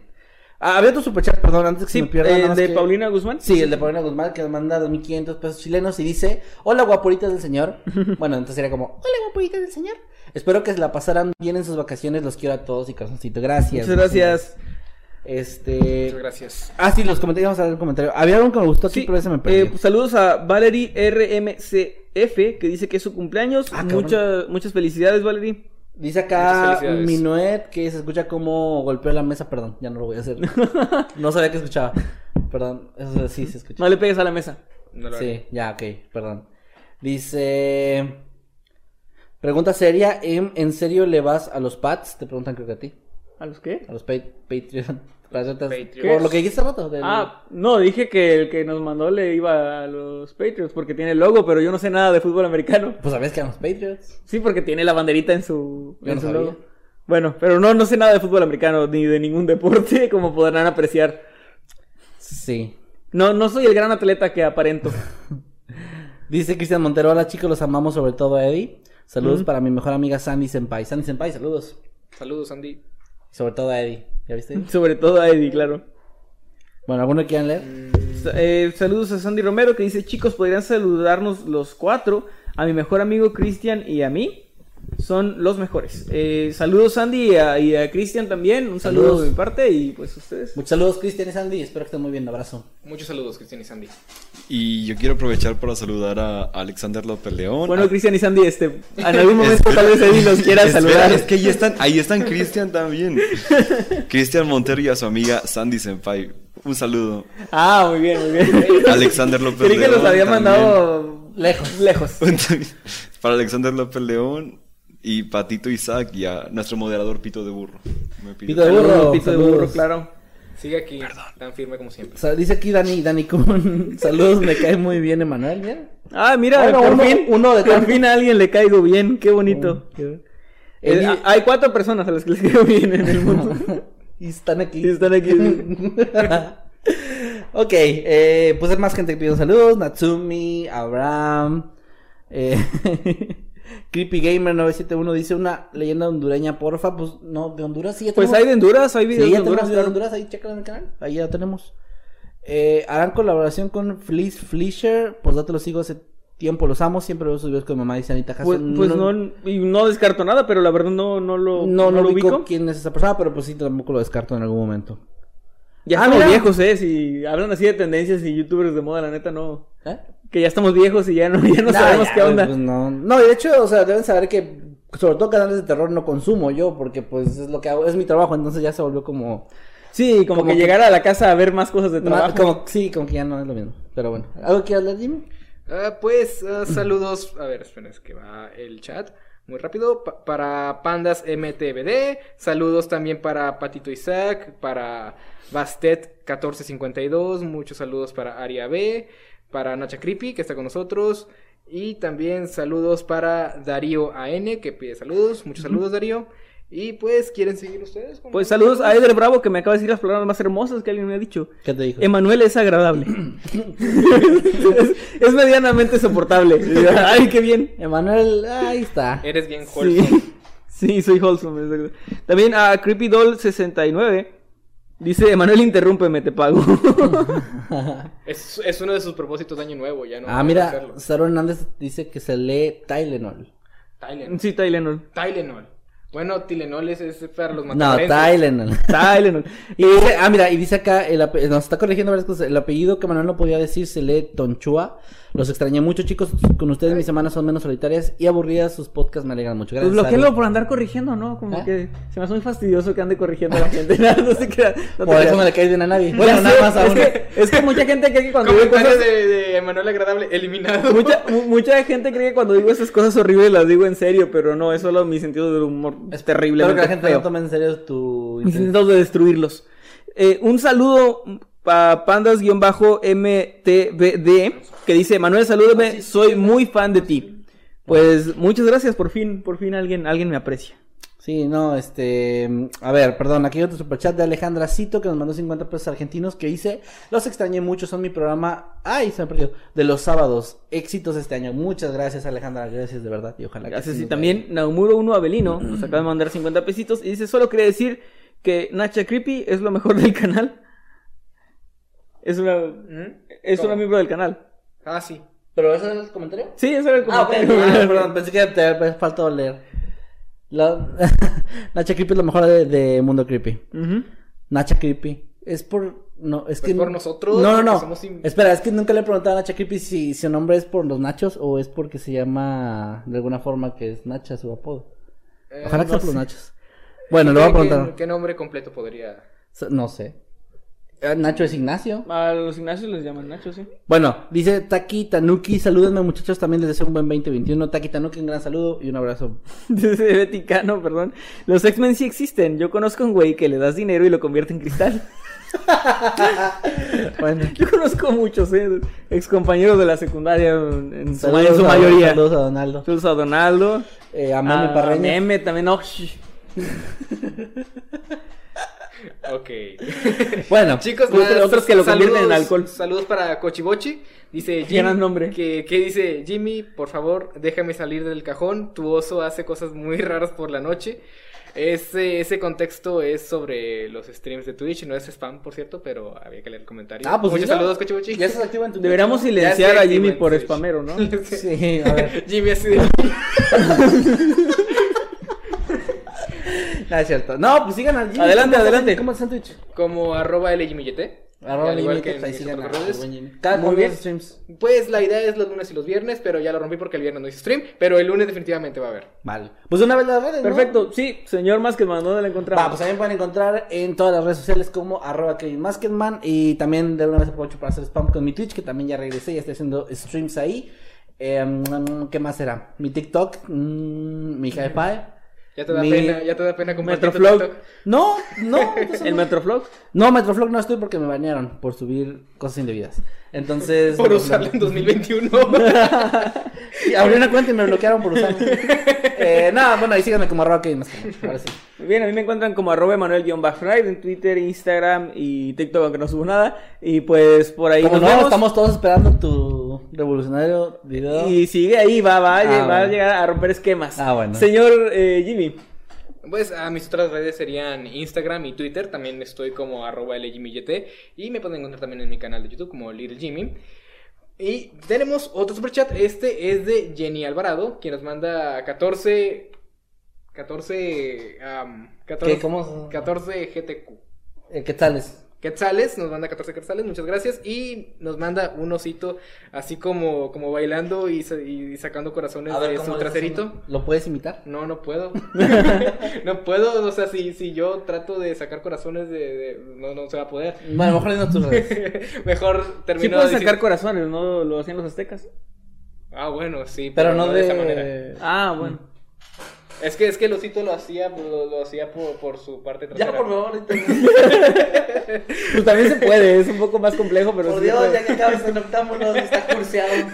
Ah, había otro superchat, perdón, antes que Sí, se me pierda. el de que- Paulina Guzmán. Sí, el de Paulina Guzmán que nos manda 2.500 pesos chilenos y dice, hola guapuritas del señor. bueno, entonces sería como, hola guapuritas del señor. Espero que se la pasaran bien en sus vacaciones, los quiero a todos y corazoncito. Gracias. Muchas gracias. Este... Muchas gracias. Ah, sí, los comentarios, vamos a ver el comentario. Había algo que me gustó Sí, pero ese me eh, perdió. pues, saludos a Valerie RMCF, que dice que es su cumpleaños. Ah, muchas felicidades, Valerie. Dice acá. Minuet que se escucha como golpeó la mesa, perdón, ya no lo voy a hacer. no sabía que escuchaba. Perdón, eso sí se escucha. No le pegues a la mesa. No lo haré. Sí, ya, ok, perdón. Dice. Pregunta seria: ¿en, ¿en serio le vas a los Pats? Te preguntan, creo que a ti. ¿A los qué? A los pa Patreon. Por lo que dijiste hace rato. del- Ah, no, dije que el que nos mandó le iba a los Patriots porque tiene el logo, pero yo no sé nada de fútbol americano. Pues sabías que eran los Patriots. Sí, porque tiene la banderita en su, Yo en no su sabía. logo. Bueno, pero no, no sé nada de fútbol americano ni de ningún deporte, como podrán apreciar. Sí. No, no soy el gran atleta que aparento. Dice Cristian Montero: Hola chicos, los amamos, sobre todo a Eddie. Saludos para mi mejor amiga Sandy Senpai. Sandy Senpai, saludos. Saludos, Andy. Y sobre todo a Eddie. ¿Ya viste? Sobre todo a Eddie, claro. Bueno, ¿alguno quieran leer? Sa- eh, saludos a Sandy Romero que dice, chicos, ¿podrían saludarnos los cuatro? A mi mejor amigo Cristian y a mí. Son los mejores. Eh, saludos Sandy y a, y a Cristian también. Un saludo Saludos. de mi parte y pues ustedes. Muchos saludos, Cristian y Sandy. Espero que estén muy bien. Abrazo. Muchos saludos, Cristian y Sandy. Y yo quiero aprovechar para saludar a Alexander López León. Bueno, a- Cristian y Sandy, este, en algún momento tal vez Eddie los quiera Espera, saludar. Es que ahí están, ahí están Cristian también. Cristian Montero y a su amiga Sandy Senpai. Un saludo. Ah, muy bien, muy bien. Alexander López Creí que León. los había también. mandado Lejos. lejos. Para Alexander López León y Patito Isaac y a nuestro moderador Pito de Burro. Me Pito de burro. Saludos, pito de burro, claro. Sigue aquí, tan firme como siempre. O sea, dice aquí Dani, Dani Kun. Saludos, me cae muy bien Emanuel. Ah, mira, Bueno, por uno- fin, uno de por tantos. fin a alguien le caigo bien, qué bonito. Eh, Eli- hay cuatro personas a las que les caigo bien en el mundo. Y están aquí. Y están aquí. ok, eh, pues hay más gente que pidió saludos. Natsumi, Abraham, eh, Creepy Gamer 971 dice una leyenda hondureña, porfa. Pues no, de Honduras sí ya Pues tenemos. hay de Honduras, hay videos Sí, de ya Honduras. de ahí checan en el canal. Ahí ya tenemos. Eh, harán colaboración con Fleece Fleischer. Pues date los sigo hace tiempo, los amo. Siempre veo sus videos con mamá dice Anita Pues, Jason. pues no, y no descarto nada, pero la verdad no, no lo, no, no lo ubico quién es esa persona, pero pues sí, tampoco lo descarto en algún momento. Ya Ah, mira. viejos, eh. Si hablan así de tendencias y youtubers de moda, la neta no. ¿Eh? Que ya estamos viejos y ya no, ya no Nah, sabemos ya, qué onda. pues, no. no, y de hecho, o sea, deben saber que sobre todo canales de terror no consumo yo, porque pues es lo que hago, es mi trabajo, entonces ya se volvió como, Sí, como, como que, que- llegar a la casa a ver más cosas de trabajo. como sí, como que ya no es lo mismo. Pero bueno, ¿algo que hablar, Jimmy? Ah, pues ah, saludos. A ver, esperen, es que va el chat. Muy rápido. pa- para Pandas MTBD. Saludos también para Patito Isaac. Para Bastet 1452. Muchos saludos para Aria B. Para Nacha Creepy, que está con nosotros. Y también saludos para Darío AN, que pide saludos. Muchos saludos, Darío. Y pues, ¿quieren seguir ustedes? con Pues saludos a Eder Bravo que me acaba de decir las palabras más hermosas que alguien me ha dicho. ¿Qué te dijo? Emanuel es agradable. es, es medianamente soportable. Ay, qué bien. Emanuel, ahí está. Eres bien wholesome. Sí, sí soy wholesome. También a Creepy Doll 69 dice, Emanuel interrúmpeme, te pago. Es, es uno de sus propósitos de año nuevo, ya no. Ah, mira. Saro Hernández dice que se lee Tylenol. Tylenol. sí, Tylenol. Tylenol. Bueno, Tylenol es, es para los No, matamorenses. Tylenol. Tylenol. Y dice, ah, mira, y dice acá, el ape- nos está corrigiendo varias cosas. El apellido que Manuel no podía decir se lee Tonchua. Los extrañé mucho, chicos. Con ustedes mis semanas son menos solitarias y aburridas. Sus podcasts me alegran mucho. Pues Gracias. Saro. por andar corrigiendo, ¿no? Como que se me hace muy fastidioso que ande corrigiendo a la gente. No, no se crea. No te Por eso no le caes bien a nadie. Ya Bueno, sé, nada más a es que, es que mucha gente cree que cuando digo cosas... de, de Manuel Agradable eliminado. Mucha, mu- mucha gente cree que cuando digo esas cosas horribles las digo en serio, pero no, es solo mi sentido del humor. Es terrible. Espero que la gente no tome en serio tu... Intentos de destruirlos. Eh, un saludo para pandas-mtbd que dice, Manuel, salúdame, soy muy fan de ti. Pues muchas gracias, por fin, por fin alguien, alguien me aprecia. Sí, no, este... A ver, perdón, aquí hay otro superchat de Alejandra Cito que nos mandó 50 pesos argentinos que dice, los extrañé mucho, son mi programa... Ay, se me perdió. De los sábados. Éxitos este año. Muchas gracias, Alejandra. Gracias de verdad. Y ojalá que Gracias. sí Y también Naumuro 1 Avelino nos acaba de mandar 50 pesitos y dice, solo quería decir que Nacha Creepy es lo mejor del canal. Es una, ¿Mm? es ¿Cómo? una miembro del canal. Ah, sí. ¿Pero ese es el comentario? Sí, ese era el Ah, comentario. Ah, perdón, pensé que te había faltado leer. La... Nacha Creepy es lo mejor de, de Mundo Creepy. Nacha Creepy. Es por. No, es Pues que. por nosotros, No, no, no. somos Espera, es que nunca le he preguntado a Nacha Creepy si, si su nombre es por los nachos o es porque se llama de alguna forma que es Nacha su apodo. Eh, Ojalá que sea por los nachos. Bueno, le voy a ¿Qué- preguntar. ¿Qué, qué nombre completo podría...? No sé. Eh, Nacho es Ignacio. A los Ignacios les llaman Nacho, sí. Bueno, dice Taki Tanuki, salúdenme muchachos, también les deseo un buen 2021. Taki Tanuki, un gran saludo y un abrazo. Dice Beticano, perdón. Los X-Men sí existen. Yo conozco a un güey que le das dinero y lo convierte en cristal. Bueno, Yo conozco muchos, eh, ex compañeros de la secundaria en, en su, saludos en su a- mayoría. Saludos a Donaldo. Saludos a Donaldo. Eh, a Meme Parreña. Meme también. oh. Ok. Bueno, Chicos, Otros- que lo convierten en saludos- alcohol. Saludos para Cochibochi. Dice Qué gran nombre. Que, que dice Jimmy, por favor, déjame salir del cajón. Tu oso hace cosas muy raras por la noche. Ese, ese contexto es sobre los streams de Twitch, no es spam, por cierto, pero había que leer el comentario. Ah, pues Muchos saludos, Cochibuchi. Ya estás activo en tu Deberíamos Twitch, silenciar a Jimmy por Twitch. spamero, ¿no? ¿no? Sí, a ver. Jimmy así de... No, es cierto. No, pues sigan al Jimmy. Adelante, ¿Cómo estás adelante. ¿Cómo estás en Twitch? como arroba LJimmyYT. Arroba Al igual Jimmy, que en ahí sigan a Muy bien. streams. Pues la idea es los lunes y los viernes, pero ya lo rompí porque el viernes no hice stream, pero el lunes definitivamente va a haber. Vale. Pues una vez las redes, ¿no? Perfecto, sí, señor Maskedman, ¿dónde la encontramos? Va, pues también pueden encontrar en todas las redes sociales como arroba Kevin Maskedman y también de una vez aprovecho para hacer spam con mi Twitch que también ya regresé, ya estoy haciendo streams ahí. Eh, mm, ¿Qué más será? Mi TikTok, mm, mi hi-fi. Ya te da Mi- pena, ya te da pena compartir Metroflog. No, no. ¿El no. Metroflog? No, Metroflog no estoy porque me banearon por subir cosas indebidas. Entonces. Por usarlo no. en 2021. Sí, abrí una cuenta y me bloquearon por usarlo. eh, nada, bueno, ahí síganme como arroba Kevin Maskedman. Ahora sí. Bien, a mí me encuentran como arroba Emanuel-Fried en Twitter, Instagram y TikTok, aunque no subo nada. Y pues por ahí Como nos no, vemos. estamos todos esperando tu revolucionario video. Y sigue ahí, va, va, Ah, va a llegar a romper esquemas. Ah, bueno. Señor eh, Jimmy. Pues a mis otras redes serían Instagram y Twitter. También estoy como arroba LJimmyYT. Y me pueden encontrar también en mi canal de YouTube como Little Jimmy. Y tenemos otro superchat. Este es de Jenny Alvarado, quien nos manda 14. 14. am, 14, ¿Qué? ¿Cómo? 14 GTQ. Eh, ¿Qué tal es? Quetzales, nos manda 14 quetzales, muchas gracias. Y nos manda un osito así como, como bailando y, sa- y sacando corazones de su traserito. ¿Lo puedes imitar? No, no puedo. no puedo, o sea, si, si yo trato de sacar corazones de... de- no, no se va a poder. Bueno, mejor en tus redes. Mejor termino Sí puedes diciendo- sacar corazones, ¿no? Lo hacían los aztecas. Ah, bueno, sí. Pero no de. esa manera. Ah, bueno. Es que, es que el osito lo hacía, lo, lo hacía por, por su parte trasera. Ya, por favor. Pues también se puede, es un poco más complejo, pero Por sí Dios, ya que acabas en octámbulos, está curseado.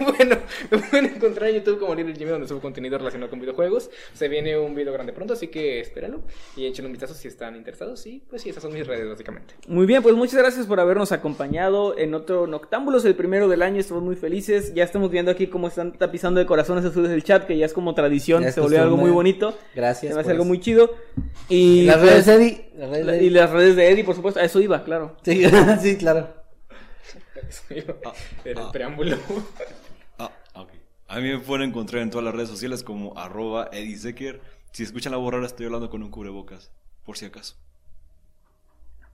bueno, me pueden encontrar en YouTube como Little Jimmy, donde subo contenido relacionado con videojuegos. Se viene un video grande pronto, así que espérenlo y échenle un vistazo si están interesados. Y pues sí, esas son mis redes, básicamente. Muy bien, pues muchas gracias por habernos acompañado en otro Noctámbulos, el primero del año. Estamos muy felices. Ya estamos viendo aquí cómo están tapizando de corazones azules el chat, que ya es como tradición. Ya es Se volvió algo muy bonito. Gracias Se me hace algo eso. muy chido. Y, Las pues, redes de Eddie. Las redes de la- Eddie. y las redes de Eddie, por supuesto. A eso iba, claro. Sí, sí, claro. Era el preámbulo. Ah, ok. A mí me pueden encontrar en todas las redes sociales como arroba. Si escuchan la borrara estoy hablando con un cubrebocas, por si acaso.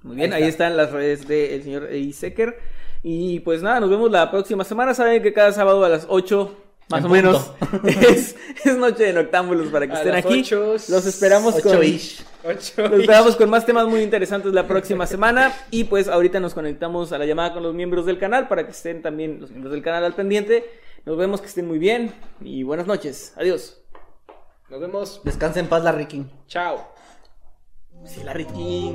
Muy bien, Ahí ahí, está. están las redes del señor Eddie Secker. Y pues nada, nos vemos la próxima semana. Saben que cada sábado a las 8, más o menos, es, es noche de Noctámbulos para que A estén las aquí. ocho, Los esperamos con... Ocho. Los esperamos con más temas muy interesantes la próxima semana. Y pues ahorita nos conectamos a la llamada con los miembros del canal para que estén también los miembros del canal al pendiente. Nos vemos que estén muy bien y buenas noches. Adiós. Nos vemos. Descansa en paz, la Ricky. Chao. Sí, la Ricky.